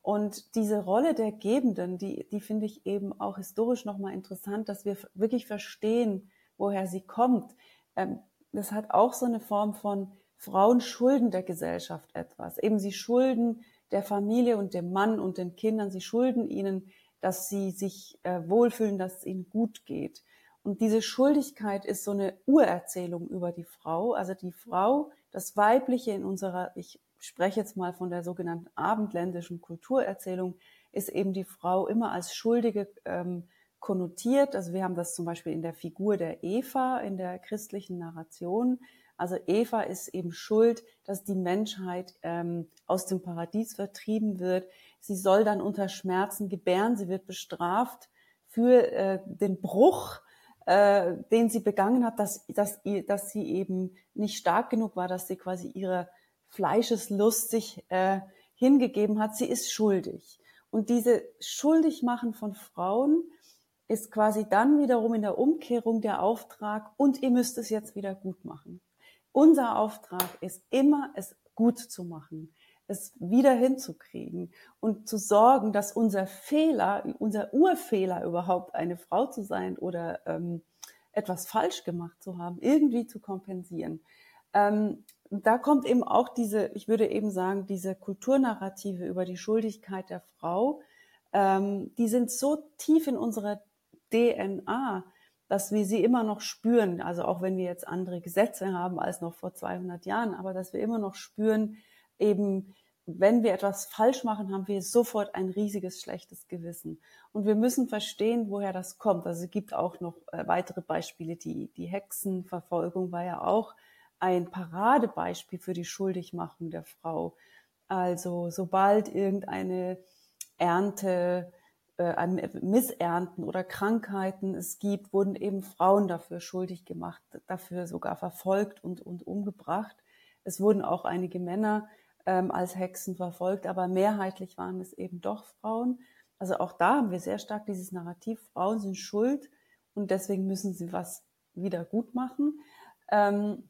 Und diese Rolle der Gebenden, die, die finde ich eben auch historisch nochmal interessant, dass wir wirklich verstehen, woher sie kommt. Ähm, das hat auch so eine Form von Frauen schulden der Gesellschaft etwas. Eben sie schulden der Familie und dem Mann und den Kindern, sie schulden ihnen, dass sie sich äh, wohlfühlen, dass es ihnen gut geht. Und diese Schuldigkeit ist so eine Urerzählung über die Frau. Also die Frau, das Weibliche in unserer, ich spreche jetzt mal von der sogenannten abendländischen Kulturerzählung, ist eben die Frau immer als Schuldige ähm, konnotiert. Also wir haben das zum Beispiel in der Figur der Eva in der christlichen Narration. Also Eva ist eben schuld, dass die Menschheit ähm, aus dem Paradies vertrieben wird. Sie soll dann unter Schmerzen gebären. Sie wird bestraft für äh, den Bruch äh, den sie begangen hat, dass, dass, dass sie eben nicht stark genug war, dass sie quasi ihre Fleischeslust sich äh, hingegeben hat. Sie ist schuldig. Und diese Schuldigmachen von Frauen ist quasi dann wiederum in der Umkehrung der Auftrag und ihr müsst es jetzt wieder gut machen. Unser Auftrag ist immer, es gut zu machen, es wieder hinzukriegen und zu sorgen, dass unser Fehler, unser Urfehler überhaupt eine Frau zu sein oder ähm, etwas falsch gemacht zu haben, irgendwie zu kompensieren. Ähm, da kommt eben auch diese, ich würde eben sagen, diese Kulturnarrative über die Schuldigkeit der Frau, ähm, die sind so tief in unserer DNA, dass wir sie immer noch spüren. Also auch wenn wir jetzt andere Gesetze haben als noch vor 200 Jahren, aber dass wir immer noch spüren, eben wenn wir etwas falsch machen, haben wir sofort ein riesiges schlechtes Gewissen. Und wir müssen verstehen, woher das kommt. Also es gibt auch noch äh, weitere Beispiele. Die, die Hexenverfolgung war ja auch ein Paradebeispiel für die Schuldigmachung der Frau. Also sobald irgendeine Ernte, äh, Missernten oder Krankheiten es gibt, wurden eben Frauen dafür schuldig gemacht, dafür sogar verfolgt und, und umgebracht. Es wurden auch einige Männer ähm, als Hexen verfolgt, aber mehrheitlich waren es eben doch Frauen. Also auch da haben wir sehr stark dieses Narrativ, Frauen sind schuld und deswegen müssen sie was wieder gut machen. Ähm,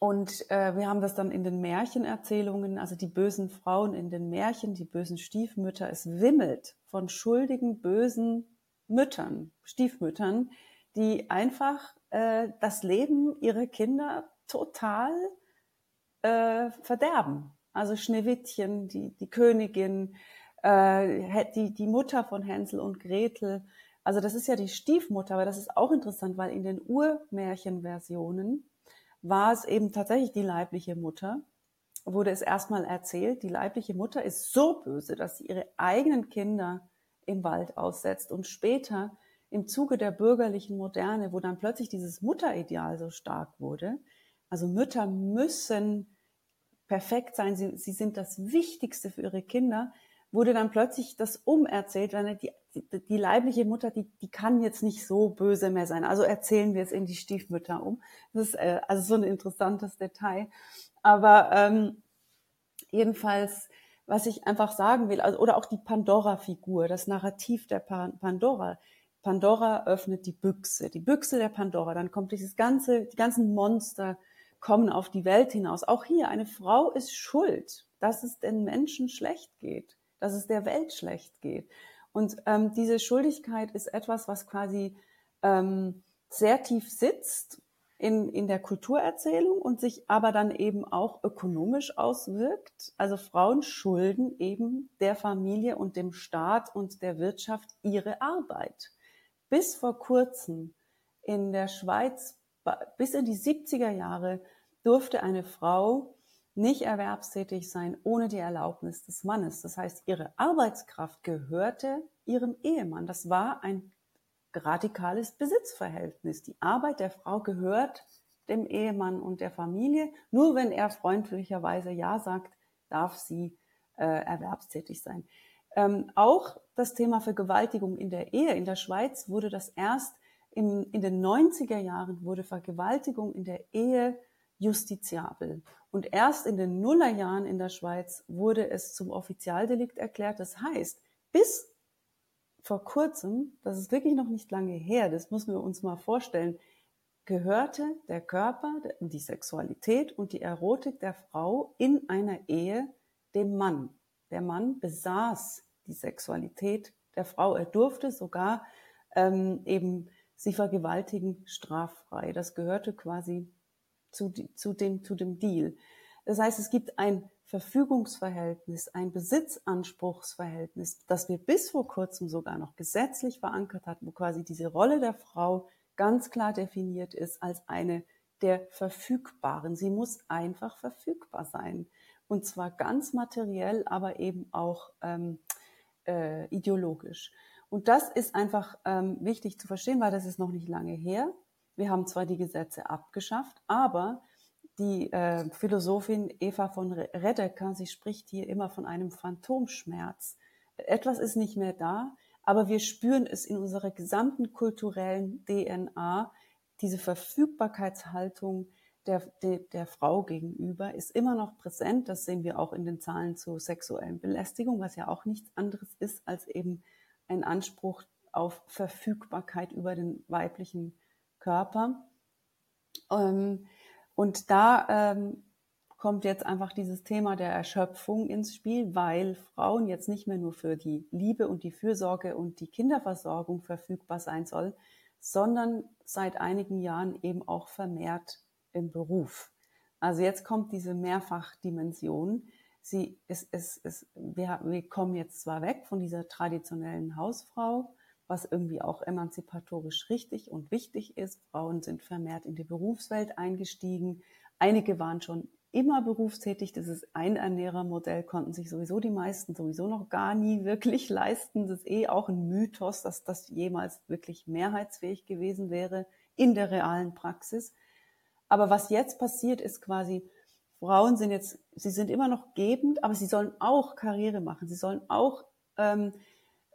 und äh, wir haben das dann in den Märchenerzählungen, also die bösen Frauen in den Märchen, die bösen Stiefmütter. Es wimmelt von schuldigen, bösen Müttern, Stiefmüttern, die einfach äh, das Leben ihrer Kinder total äh, verderben. Also Schneewittchen, die, die Königin, äh, die, die Mutter von Hänsel und Gretel. Also das ist ja die Stiefmutter, aber das ist auch interessant, weil in den Urmärchenversionen war es eben tatsächlich die leibliche Mutter, wurde es erstmal erzählt, die leibliche Mutter ist so böse, dass sie ihre eigenen Kinder im Wald aussetzt und später im Zuge der bürgerlichen Moderne, wo dann plötzlich dieses Mutterideal so stark wurde, also Mütter müssen perfekt sein, sie, sie sind das Wichtigste für ihre Kinder, wurde dann plötzlich das umerzählt, weil die, die, leibliche Mutter, die, die kann jetzt nicht so böse mehr sein. Also erzählen wir es in die Stiefmütter um. Das ist äh, also so ein interessantes Detail. Aber ähm, jedenfalls, was ich einfach sagen will, also, oder auch die Pandora-Figur, das Narrativ der Pandora. Pandora öffnet die Büchse, die Büchse der Pandora. Dann kommt dieses ganze, die ganzen Monster kommen auf die Welt hinaus. Auch hier, eine Frau ist schuld, dass es den Menschen schlecht geht dass es der Welt schlecht geht. Und ähm, diese Schuldigkeit ist etwas, was quasi ähm, sehr tief sitzt in, in der Kulturerzählung und sich aber dann eben auch ökonomisch auswirkt. Also Frauen schulden eben der Familie und dem Staat und der Wirtschaft ihre Arbeit. Bis vor kurzem in der Schweiz, bis in die 70er Jahre, durfte eine Frau nicht erwerbstätig sein ohne die Erlaubnis des Mannes. Das heißt, ihre Arbeitskraft gehörte ihrem Ehemann. Das war ein radikales Besitzverhältnis. Die Arbeit der Frau gehört dem Ehemann und der Familie. Nur wenn er freundlicherweise Ja sagt, darf sie äh, erwerbstätig sein. Ähm, auch das Thema Vergewaltigung in der Ehe. In der Schweiz wurde das erst im, in den 90er Jahren wurde Vergewaltigung in der Ehe justiziabel. Und erst in den Nullerjahren in der Schweiz wurde es zum Offizialdelikt erklärt. Das heißt, bis vor kurzem, das ist wirklich noch nicht lange her, das müssen wir uns mal vorstellen, gehörte der Körper, die Sexualität und die Erotik der Frau in einer Ehe dem Mann. Der Mann besaß die Sexualität der Frau. Er durfte sogar ähm, eben sie vergewaltigen straffrei. Das gehörte quasi zu, zu, dem, zu dem Deal. Das heißt, es gibt ein Verfügungsverhältnis, ein Besitzanspruchsverhältnis, das wir bis vor kurzem sogar noch gesetzlich verankert hatten, wo quasi diese Rolle der Frau ganz klar definiert ist als eine der Verfügbaren. Sie muss einfach verfügbar sein. Und zwar ganz materiell, aber eben auch ähm, äh, ideologisch. Und das ist einfach ähm, wichtig zu verstehen, weil das ist noch nicht lange her. Wir haben zwar die Gesetze abgeschafft, aber die äh, Philosophin Eva von Redeker, sie spricht hier immer von einem Phantomschmerz. Etwas ist nicht mehr da, aber wir spüren es in unserer gesamten kulturellen DNA. Diese Verfügbarkeitshaltung der, der, der Frau gegenüber ist immer noch präsent. Das sehen wir auch in den Zahlen zur sexuellen Belästigung, was ja auch nichts anderes ist als eben ein Anspruch auf Verfügbarkeit über den weiblichen Körper. Ähm, und da ähm, kommt jetzt einfach dieses Thema der Erschöpfung ins Spiel, weil Frauen jetzt nicht mehr nur für die Liebe und die Fürsorge und die Kinderversorgung verfügbar sein sollen, sondern seit einigen Jahren eben auch vermehrt im Beruf. Also jetzt kommt diese Mehrfachdimension. Sie, es, es, es, wir, wir kommen jetzt zwar weg von dieser traditionellen Hausfrau, was irgendwie auch emanzipatorisch richtig und wichtig ist. Frauen sind vermehrt in die Berufswelt eingestiegen. Einige waren schon immer berufstätig. Das ist ein Ernährermodell, konnten sich sowieso die meisten sowieso noch gar nie wirklich leisten. Das ist eh auch ein Mythos, dass das jemals wirklich mehrheitsfähig gewesen wäre in der realen Praxis. Aber was jetzt passiert, ist quasi, Frauen sind jetzt, sie sind immer noch gebend, aber sie sollen auch Karriere machen. Sie sollen auch ähm,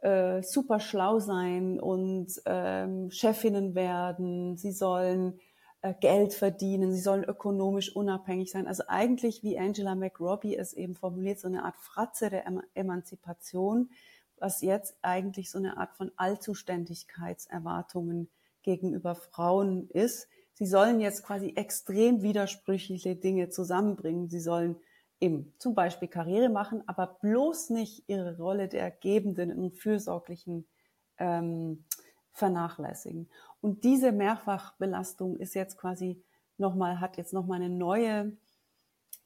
äh, super schlau sein und ähm, Chefinnen werden. Sie sollen äh, Geld verdienen, sie sollen ökonomisch unabhängig sein. Also eigentlich, wie Angela McRobbie es eben formuliert, so eine Art Fratze der Emanzipation, was jetzt eigentlich so eine Art von Allzuständigkeitserwartungen gegenüber Frauen ist. Sie sollen jetzt quasi extrem widersprüchliche Dinge zusammenbringen. Sie sollen eben zum Beispiel Karriere machen, aber bloß nicht ihre Rolle der gebenden und fürsorglichen ähm, vernachlässigen. Und diese Mehrfachbelastung ist jetzt quasi nochmal, hat jetzt nochmal eine neue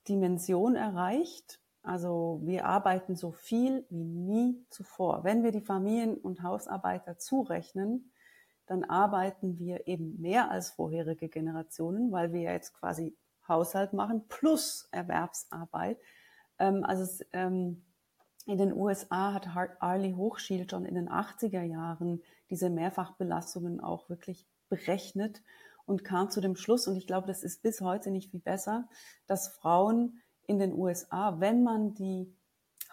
Dimension erreicht. Also wir arbeiten so viel wie nie zuvor. Wenn wir die Familien- und Hausarbeiter zurechnen, dann arbeiten wir eben mehr als vorherige Generationen, weil wir jetzt quasi Haushalt machen plus Erwerbsarbeit. Ähm, also es, ähm, in den USA hat Arlie Hochschild schon in den 80er Jahren diese Mehrfachbelastungen auch wirklich berechnet und kam zu dem Schluss, und ich glaube, das ist bis heute nicht viel besser, dass Frauen in den USA, wenn man die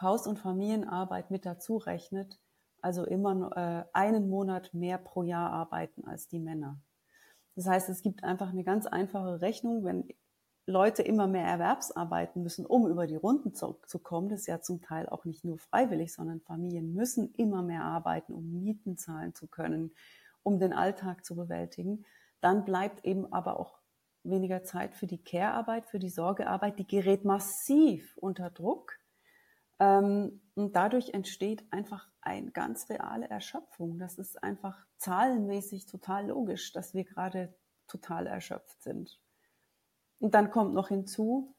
Haus- und Familienarbeit mit dazu rechnet, also immer äh, einen Monat mehr pro Jahr arbeiten als die Männer. Das heißt, es gibt einfach eine ganz einfache Rechnung, wenn Leute immer mehr Erwerbsarbeiten müssen, um über die Runden zu, zu, kommen. Das ist ja zum Teil auch nicht nur freiwillig, sondern Familien müssen immer mehr arbeiten, um Mieten zahlen zu können, um den Alltag zu bewältigen. Dann bleibt eben aber auch weniger Zeit für die Care-Arbeit, für die Sorgearbeit. Die gerät massiv unter Druck. Ähm, und dadurch entsteht einfach eine ganz reale Erschöpfung. Das ist einfach zahlenmäßig total logisch, dass wir gerade total erschöpft sind. Und dann kommt noch hinzu,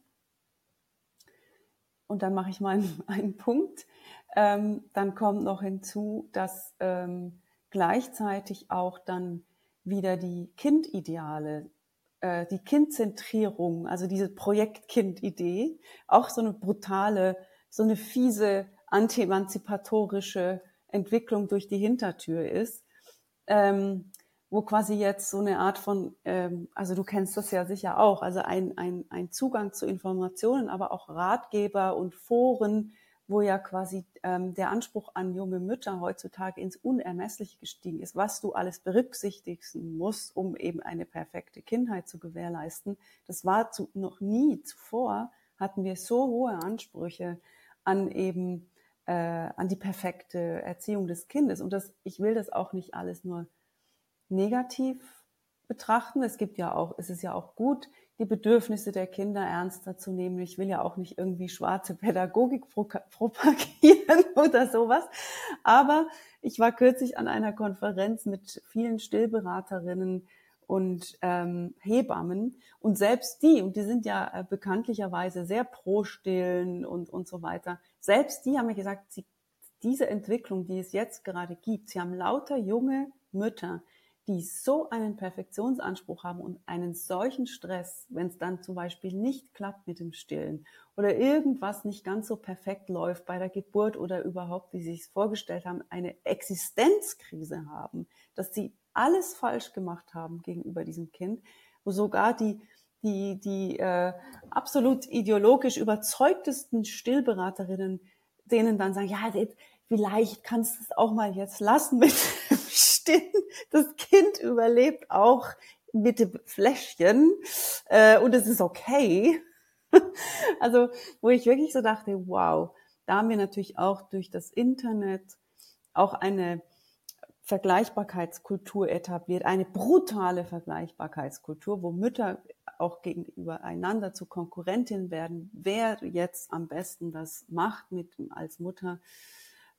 und dann mache ich mal einen, Punkt, ähm, dann kommt noch hinzu, dass ähm, gleichzeitig auch dann wieder die Kindideale, äh, die Kindzentrierung, also diese Projektkind-Idee, auch so eine brutale, so eine fiese anti-emanzipatorische Entwicklung durch die Hintertür ist. Ähm, wo quasi jetzt so eine Art von, ähm, also du kennst das ja sicher auch, also ein, ein, ein Zugang zu Informationen, aber auch Ratgeber und Foren, wo ja quasi ähm, der Anspruch an junge Mütter heutzutage ins Unermessliche gestiegen ist, was du alles berücksichtigen musst, um eben eine perfekte Kindheit zu gewährleisten. Das war zu, noch nie zuvor, hatten wir so hohe Ansprüche an eben äh, an die perfekte Erziehung des Kindes. Und das, ich will das auch nicht alles nur negativ betrachten. Es gibt ja auch, es ist ja auch gut, die Bedürfnisse der Kinder ernster zu nehmen. Ich will ja auch nicht irgendwie schwarze Pädagogik propagieren oder sowas. Aber ich war kürzlich an einer Konferenz mit vielen Stillberaterinnen und ähm, Hebammen und selbst die, und die sind ja äh, bekanntlicherweise sehr pro Stillen und, und so weiter, selbst die haben mir gesagt, sie, diese Entwicklung, die es jetzt gerade gibt, sie haben lauter junge Mütter, die so einen Perfektionsanspruch haben und einen solchen Stress, wenn es dann zum Beispiel nicht klappt mit dem Stillen oder irgendwas nicht ganz so perfekt läuft bei der Geburt oder überhaupt, wie sie es vorgestellt haben, eine Existenzkrise haben, dass sie alles falsch gemacht haben gegenüber diesem Kind, wo sogar die die, die äh, absolut ideologisch überzeugtesten Stillberaterinnen denen dann sagen, ja, vielleicht kannst du es auch mal jetzt lassen mit stehen. Das Kind überlebt auch mit dem Fläschchen äh, und es ist okay. also, wo ich wirklich so dachte, wow, da haben wir natürlich auch durch das Internet auch eine Vergleichbarkeitskultur etabliert, eine brutale Vergleichbarkeitskultur, wo Mütter auch gegenüber einander zu Konkurrentinnen werden, wer jetzt am besten das macht mit als Mutter.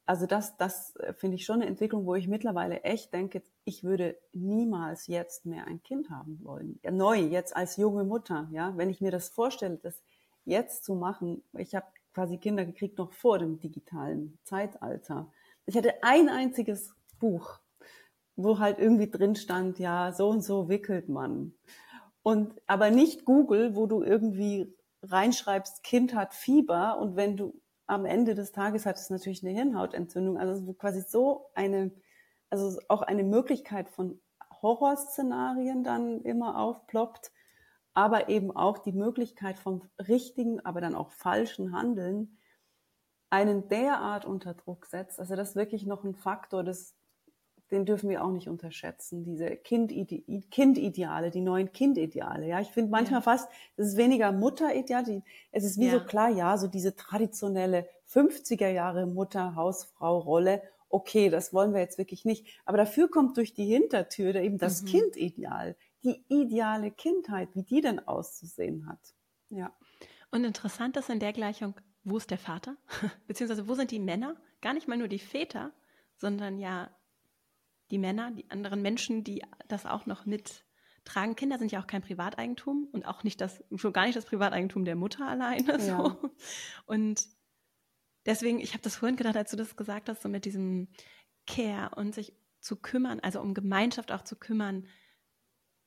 Also das, das äh, finde ich schon eine Entwicklung, wo ich mittlerweile echt denke, ich würde niemals jetzt mehr ein Kind haben wollen. Ja, neu, jetzt als junge Mutter, ja, wenn ich mir das vorstelle, das jetzt zu machen. Ich habe quasi Kinder gekriegt noch vor dem digitalen Zeitalter. Ich hatte ein einziges Buch, wo halt irgendwie drin stand, ja, so und so wickelt man. Und aber nicht Google, wo du irgendwie reinschreibst, Kind hat Fieber und wenn du am Ende des Tages hat es natürlich eine Hirnhautentzündung. Also quasi so eine, also auch eine Möglichkeit von Horrorszenarien dann immer aufploppt, aber eben auch die Möglichkeit vom richtigen, aber dann auch falschen Handeln einen derart unter Druck setzt. Also das ist wirklich noch ein Faktor, das den dürfen wir auch nicht unterschätzen, diese Kindide Kindideale, die neuen Kindideale. Ja, ich finde manchmal ja. fast, es ist weniger Mutterideal, es ist wie ja. so klar, ja, so diese traditionelle 50er Jahre Mutter, Hausfrau Rolle. Okay, das wollen wir jetzt wirklich nicht. Aber dafür kommt durch die Hintertür eben das mhm. Kindideal, die ideale Kindheit, wie die denn auszusehen hat. Ja. Und interessant ist in der Gleichung, wo ist der Vater? Beziehungsweise wo sind die Männer? Gar nicht mal nur die Väter, sondern ja die Männer, die anderen Menschen, die das auch noch mittragen. Kinder sind ja auch kein Privateigentum und auch nicht das, schon gar nicht das Privateigentum der Mutter alleine. So. Ja. Und deswegen, ich habe das vorhin gedacht, als du das gesagt hast, so mit diesem Care und sich zu kümmern, also um Gemeinschaft auch zu kümmern.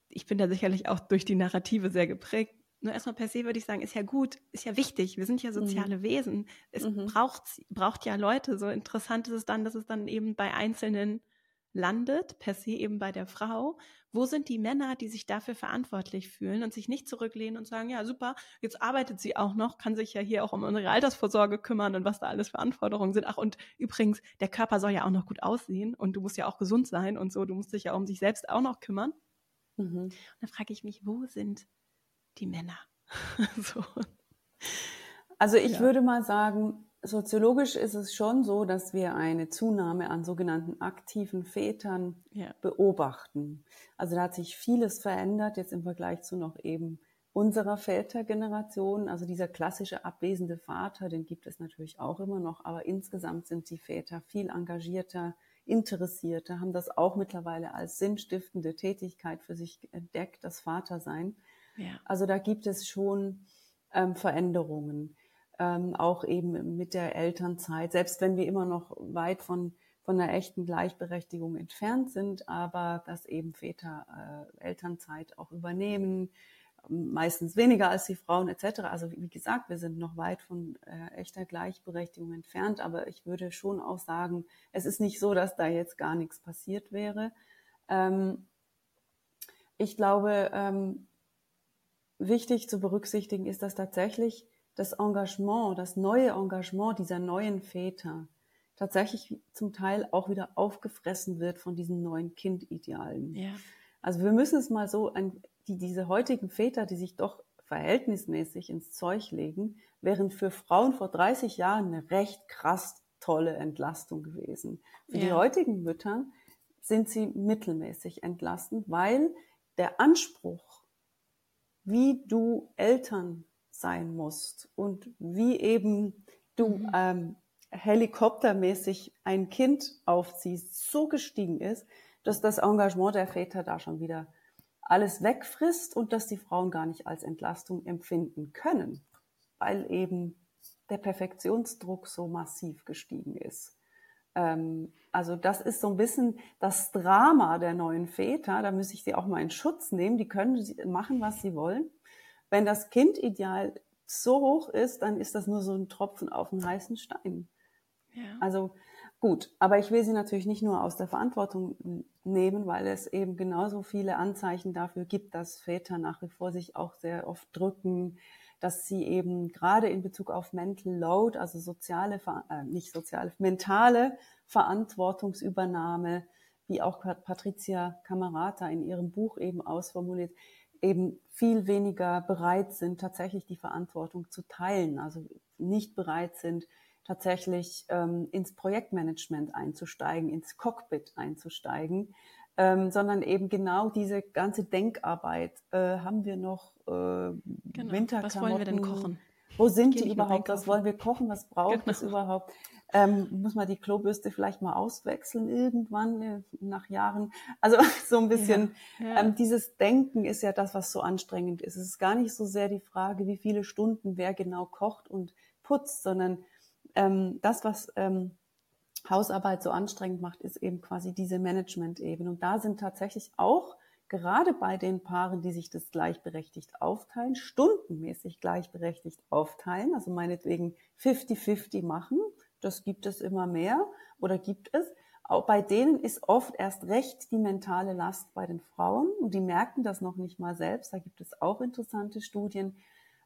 Ich bin da sicherlich auch durch die Narrative sehr geprägt. Nur erstmal per se würde ich sagen, ist ja gut, ist ja wichtig. Wir sind ja soziale mhm. Wesen. Es mhm. braucht, braucht ja Leute. So interessant ist es dann, dass es dann eben bei einzelnen landet, per se eben bei der Frau. Wo sind die Männer, die sich dafür verantwortlich fühlen und sich nicht zurücklehnen und sagen, ja, super, jetzt arbeitet sie auch noch, kann sich ja hier auch um unsere Altersvorsorge kümmern und was da alles für Anforderungen sind. Ach, und übrigens, der Körper soll ja auch noch gut aussehen und du musst ja auch gesund sein und so, du musst dich ja um sich selbst auch noch kümmern. Mhm. Und dann frage ich mich, wo sind die Männer? so. Also ich ja. würde mal sagen, soziologisch ist es schon so, dass wir eine Zunahme an sogenannten aktiven Vätern ja. beobachten. Also da hat sich vieles verändert jetzt im Vergleich zu noch eben unserer Vätergeneration. Also dieser klassische abwesende Vater, den gibt es natürlich auch immer noch, aber insgesamt sind die Väter viel engagierter, interessierter, haben das auch mittlerweile als sinnstiftende Tätigkeit für sich entdeckt, das Vatersein. Ja. Also da gibt es schon ähm, Veränderungen ähm, auch eben mit der Elternzeit, selbst wenn wir immer noch weit von, von einer echten Gleichberechtigung entfernt sind, aber dass eben Väter äh, Elternzeit auch übernehmen, meistens weniger als die Frauen etc. Also wie gesagt, wir sind noch weit von äh, echter Gleichberechtigung entfernt, aber ich würde schon auch sagen, es ist nicht so, dass da jetzt gar nichts passiert wäre. Ähm, ich glaube, ähm, wichtig zu berücksichtigen ist, dass tatsächlich das Engagement, das neue Engagement dieser neuen Väter tatsächlich zum Teil auch wieder aufgefressen wird von diesen neuen Kindidealen. Ja. Also wir müssen es mal so, ein, die, diese heutigen Väter, die sich doch verhältnismäßig ins Zeug legen, wären für Frauen vor 30 Jahren eine recht krass tolle Entlastung gewesen. Für ja. die heutigen Mütter sind sie mittelmäßig entlastend, weil der Anspruch, wie du Eltern sein musst und wie eben du mhm. ähm, helikoptermäßig ein Kind aufziehst, so gestiegen ist, dass das Engagement der Väter da schon wieder alles wegfrisst und dass die Frauen gar nicht als Entlastung empfinden können, weil eben der Perfektionsdruck so massiv gestiegen ist. Ähm, also das ist so ein bisschen das Drama der neuen Väter. Da muss ich sie auch mal in Schutz nehmen. Die können machen, was sie wollen. Wenn das Kindideal so hoch ist, dann ist das nur so ein Tropfen auf einen heißen Stein. Ja. Also gut, aber ich will sie natürlich nicht nur aus der Verantwortung nehmen, weil es eben genauso viele Anzeichen dafür gibt, dass Väter nach wie vor sich auch sehr oft drücken, dass sie eben gerade in Bezug auf Mental Load, also soziale, äh, nicht soziale, mentale Verantwortungsübernahme, wie auch Patricia Camerata in ihrem Buch eben ausformuliert, eben viel weniger bereit sind, tatsächlich die Verantwortung zu teilen, also nicht bereit sind, tatsächlich ähm, ins Projektmanagement einzusteigen, ins Cockpit einzusteigen, ähm, sondern eben genau diese ganze Denkarbeit. Äh, haben wir noch äh, genau. Winterklamotten? Was wollen wir denn kochen? Wo sind Gehen die überhaupt? Was wollen wir kochen? Was braucht genau. es überhaupt? Ähm, muss man die Klobürste vielleicht mal auswechseln irgendwann äh, nach Jahren? Also so ein bisschen ja, ja. Ähm, dieses Denken ist ja das, was so anstrengend ist. Es ist gar nicht so sehr die Frage, wie viele Stunden wer genau kocht und putzt, sondern ähm, das, was ähm, Hausarbeit so anstrengend macht, ist eben quasi diese Management-Ebene. Und da sind tatsächlich auch gerade bei den Paaren, die sich das gleichberechtigt aufteilen, stundenmäßig gleichberechtigt aufteilen, also meinetwegen 50-50 machen, das gibt es immer mehr oder gibt es. Auch bei denen ist oft erst recht die mentale Last bei den Frauen und die merken das noch nicht mal selbst. Da gibt es auch interessante Studien,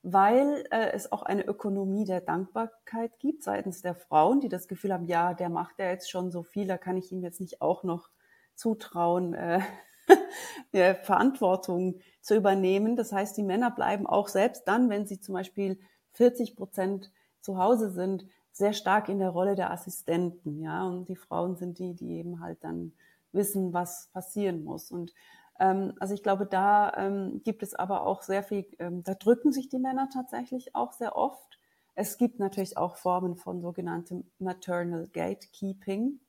weil äh, es auch eine Ökonomie der Dankbarkeit gibt seitens der Frauen, die das Gefühl haben, ja, der macht ja jetzt schon so viel, da kann ich ihm jetzt nicht auch noch zutrauen, äh, Verantwortung zu übernehmen. Das heißt, die Männer bleiben auch selbst dann, wenn sie zum Beispiel 40 Prozent zu Hause sind, sehr stark in der Rolle der Assistenten, ja. Und die Frauen sind die, die eben halt dann wissen, was passieren muss. Und ähm, also ich glaube, da ähm, gibt es aber auch sehr viel, ähm, da drücken sich die Männer tatsächlich auch sehr oft. Es gibt natürlich auch Formen von sogenanntem Maternal Gatekeeping.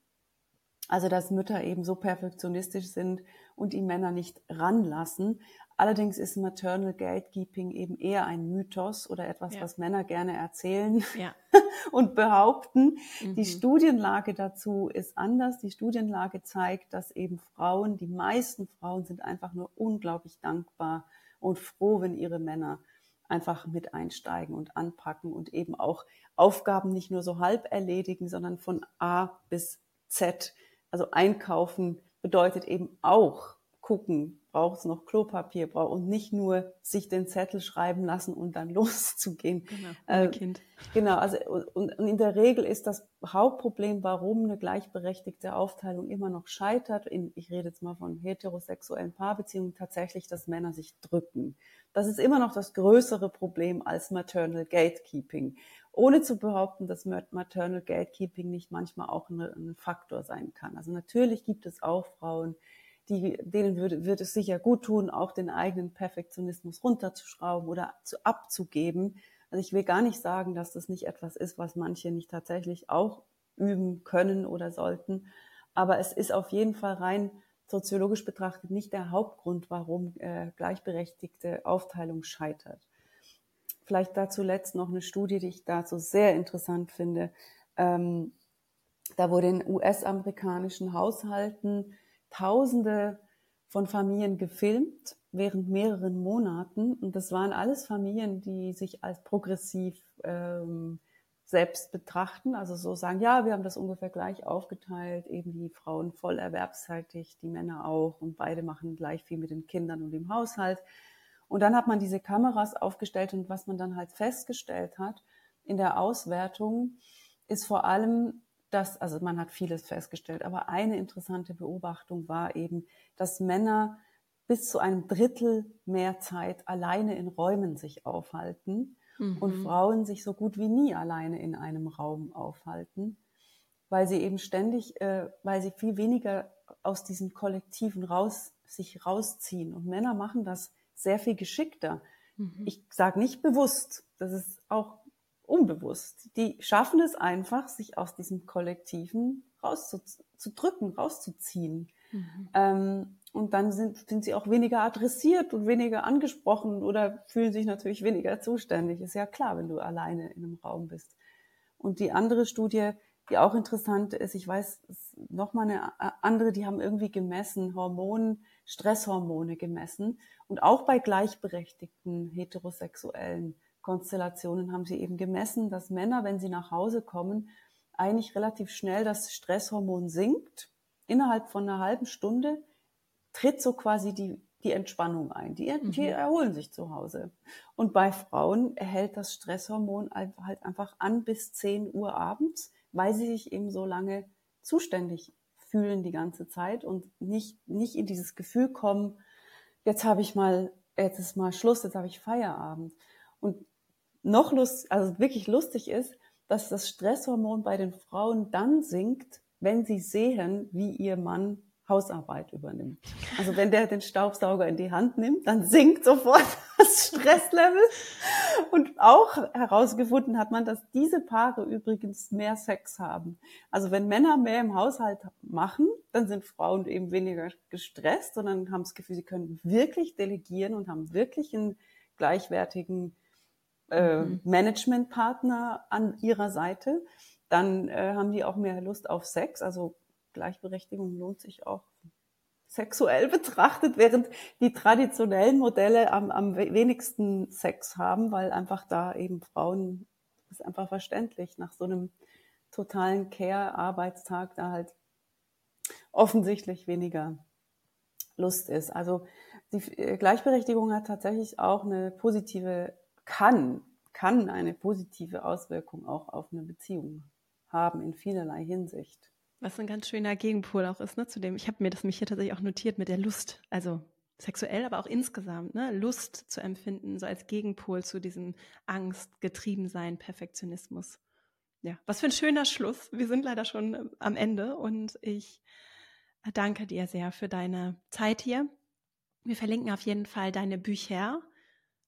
Also, dass Mütter eben so perfektionistisch sind und die Männer nicht ranlassen. Allerdings ist Maternal Gatekeeping eben eher ein Mythos oder etwas, ja. was Männer gerne erzählen ja. und behaupten. Mhm. Die Studienlage dazu ist anders. Die Studienlage zeigt, dass eben Frauen, die meisten Frauen sind einfach nur unglaublich dankbar und froh, wenn ihre Männer einfach mit einsteigen und anpacken und eben auch Aufgaben nicht nur so halb erledigen, sondern von A bis Z. Also einkaufen bedeutet eben auch gucken, braucht es noch Klopapier, braucht und nicht nur sich den Zettel schreiben lassen und dann loszugehen. Genau, äh, Kind. Genau, also und, und, in der Regel ist das Hauptproblem, warum eine gleichberechtigte Aufteilung immer noch scheitert. In, ich rede jetzt mal von heterosexuellen Paarbeziehungen, tatsächlich, dass Männer sich drücken. Das ist immer noch das größere Problem als Maternal Gatekeeping. Ohne zu behaupten, dass Maternal Gatekeeping nicht manchmal auch ein Faktor sein kann. Also natürlich gibt es auch Frauen, die, denen würde, würde es sicher gut tun, auch den eigenen Perfektionismus runterzuschrauben oder zu, abzugeben. Also ich will gar nicht sagen, dass das nicht etwas ist, was manche nicht tatsächlich auch üben können oder sollten. Aber es ist auf jeden Fall rein soziologisch betrachtet nicht der Hauptgrund, warum äh, gleichberechtigte Aufteilung scheitert. Vielleicht dazu letzt noch eine Studie, die ich dazu sehr interessant finde. Ähm, da wurde in US-amerikanischen Haushalten Tausende von Familien gefilmt während mehreren Monaten. Und das waren alles Familien, die sich als progressiv ähm, selbst betrachten. Also so sagen, ja, wir haben das ungefähr gleich aufgeteilt, eben die Frauen voll erwerbszeitig, die Männer auch und beide machen gleich viel mit den Kindern und dem Haushalt. Und dann hat man diese Kameras aufgestellt und was man dann halt festgestellt hat in der Auswertung, ist vor allem, dass, also man hat vieles festgestellt, aber eine interessante Beobachtung war eben, dass Männer bis zu einem Drittel mehr Zeit alleine in Räumen sich aufhalten mhm. und Frauen sich so gut wie nie alleine in einem Raum aufhalten, weil sie eben ständig, äh, weil sie viel weniger aus diesen Kollektiven raus, sich rausziehen. Und Männer machen das sehr viel geschickter. Mhm. Ich sage nicht bewusst, das ist auch unbewusst. Die schaffen es einfach, sich aus diesem Kollektiven rauszudrücken, rauszuziehen. Mhm. Ähm, und dann sind, sind sie auch weniger adressiert und weniger angesprochen oder fühlen sich natürlich weniger zuständig. Ist ja klar, wenn du alleine in einem Raum bist. Und die andere Studie, die auch interessant ist, ich weiß, noch mal eine andere, die haben irgendwie gemessen, Hormonen, Stresshormone gemessen und auch bei gleichberechtigten heterosexuellen Konstellationen haben sie eben gemessen, dass Männer, wenn sie nach Hause kommen, eigentlich relativ schnell das Stresshormon sinkt. Innerhalb von einer halben Stunde tritt so quasi die, die Entspannung ein. Die, die mhm. erholen sich zu Hause. Und bei Frauen erhält das Stresshormon halt einfach an bis 10 Uhr abends, weil sie sich eben so lange zuständig fühlen die ganze Zeit und nicht, nicht in dieses Gefühl kommen, jetzt habe ich mal, jetzt ist mal Schluss, jetzt habe ich Feierabend. Und noch lust, also wirklich lustig ist, dass das Stresshormon bei den Frauen dann sinkt, wenn sie sehen, wie ihr Mann Hausarbeit übernimmt. Also wenn der den Staubsauger in die Hand nimmt, dann sinkt sofort das Stresslevel. Und auch herausgefunden hat man, dass diese Paare übrigens mehr Sex haben. Also wenn Männer mehr im Haushalt machen, dann sind Frauen eben weniger gestresst, sondern haben das Gefühl, sie können wirklich delegieren und haben wirklich einen gleichwertigen äh, mhm. Managementpartner an ihrer Seite. Dann äh, haben die auch mehr Lust auf Sex. Also Gleichberechtigung lohnt sich auch sexuell betrachtet, während die traditionellen Modelle am, am wenigsten Sex haben, weil einfach da eben Frauen, ist einfach verständlich, nach so einem totalen Care-Arbeitstag da halt offensichtlich weniger Lust ist. Also die äh, Gleichberechtigung hat tatsächlich auch eine positive, kann, kann eine positive Auswirkung auch auf eine Beziehung haben in vielerlei Hinsicht. Was ein ganz schöner Gegenpol auch ist, ne, zu dem, ich habe mir das mich hier tatsächlich auch notiert mit der Lust, also sexuell, aber auch insgesamt, ne, Lust zu empfinden, so als Gegenpol zu diesem Angst, Getriebensein, Perfektionismus. Ja, was für ein schöner Schluss. Wir sind leider schon äh, am Ende und ich danke dir sehr für deine Zeit hier. Wir verlinken auf jeden Fall deine Bücher,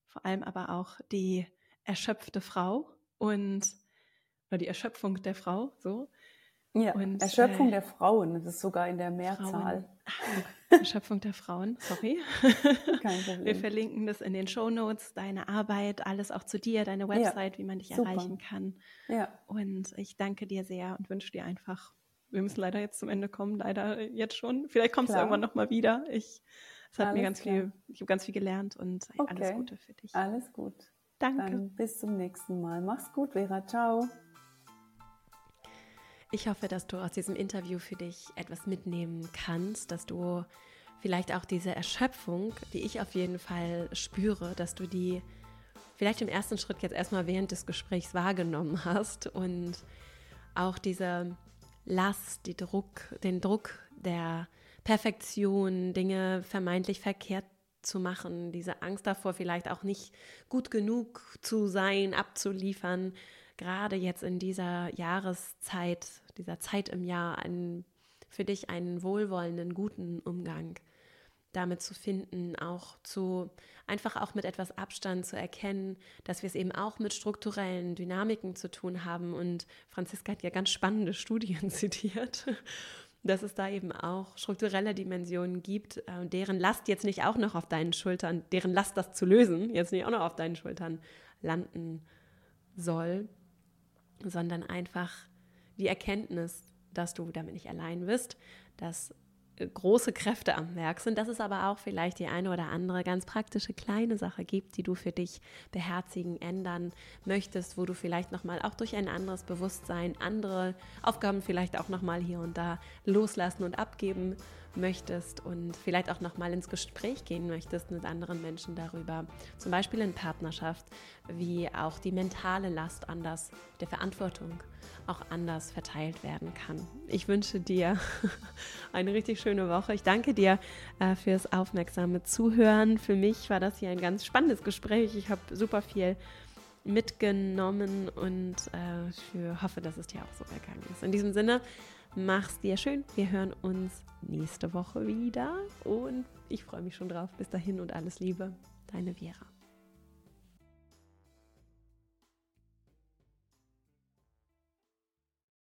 vor allem aber auch die erschöpfte Frau und oder die Erschöpfung der Frau, so. Ja, und, Erschöpfung äh, der Frauen, das ist sogar in der Mehrzahl. Erschöpfung der Frauen, sorry. Kein Problem. Wir verlinken das in den Show Notes, deine Arbeit, alles auch zu dir, deine Website, ja, wie man dich super. erreichen kann. Ja. Und ich danke dir sehr und wünsche dir einfach, wir müssen leider jetzt zum Ende kommen, leider jetzt schon. Vielleicht kommst Klar. du irgendwann nochmal wieder. Ich, es hat alles mir ganz klar. viel, ich habe ganz viel gelernt und okay. alles Gute für dich. Alles gut. Danke. Dann bis zum nächsten Mal. Mach's gut, Vera. Ciao. Ich hoffe, dass du aus diesem Interview für dich etwas mitnehmen kannst, dass du vielleicht auch diese Erschöpfung, die ich auf jeden Fall spüre, dass du die vielleicht im ersten Schritt jetzt erstmal während des Gesprächs wahrgenommen hast und auch diese Last, die Druck, den Druck der Perfektion, Dinge vermeintlich verkehrt zu machen, diese Angst davor, vielleicht auch nicht gut genug zu sein, abzuliefern, gerade jetzt in dieser Jahreszeit, dieser Zeit im Jahr, einen, für dich einen wohlwollenden, guten Umgang damit zu finden, auch zu einfach auch mit etwas Abstand zu erkennen, dass wir es eben auch mit strukturellen Dynamiken zu tun haben. Und Franziska hat ja ganz spannende Studien zitiert, dass es da eben auch strukturelle Dimensionen gibt, äh, deren Last jetzt nicht auch noch auf deinen Schultern, deren Last das zu lösen, jetzt nicht auch noch auf deinen Schultern landen soll sondern einfach die Erkenntnis, dass du damit nicht allein bist, dass äh, große Kräfte am Werk sind, dass es aber auch vielleicht die eine oder andere ganz praktische kleine Sache gibt, die du für dich beherzigen, ändern möchtest, wo du vielleicht nochmal auch durch ein anderes Bewusstsein andere Aufgaben vielleicht auch nochmal hier und da loslassen und abgeben möchtest und vielleicht auch nochmal ins Gespräch gehen möchtest mit anderen Menschen darüber, zum Beispiel in Partnerschaft, wie auch die mentale Last anders, der Verantwortung auch anders verteilt werden kann. Ich wünsche dir eine richtig schöne Woche. Ich danke dir äh, fürs aufmerksame Zuhören. Für mich war das hier ein ganz spannendes Gespräch. Ich habe super viel mitgenommen und äh, für, hoffe, dass es dir auch so ergangen ist. In diesem Sinne, Mach's dir schön. Wir hören uns nächste Woche wieder und ich freue mich schon drauf. Bis dahin und alles Liebe. Deine Vera.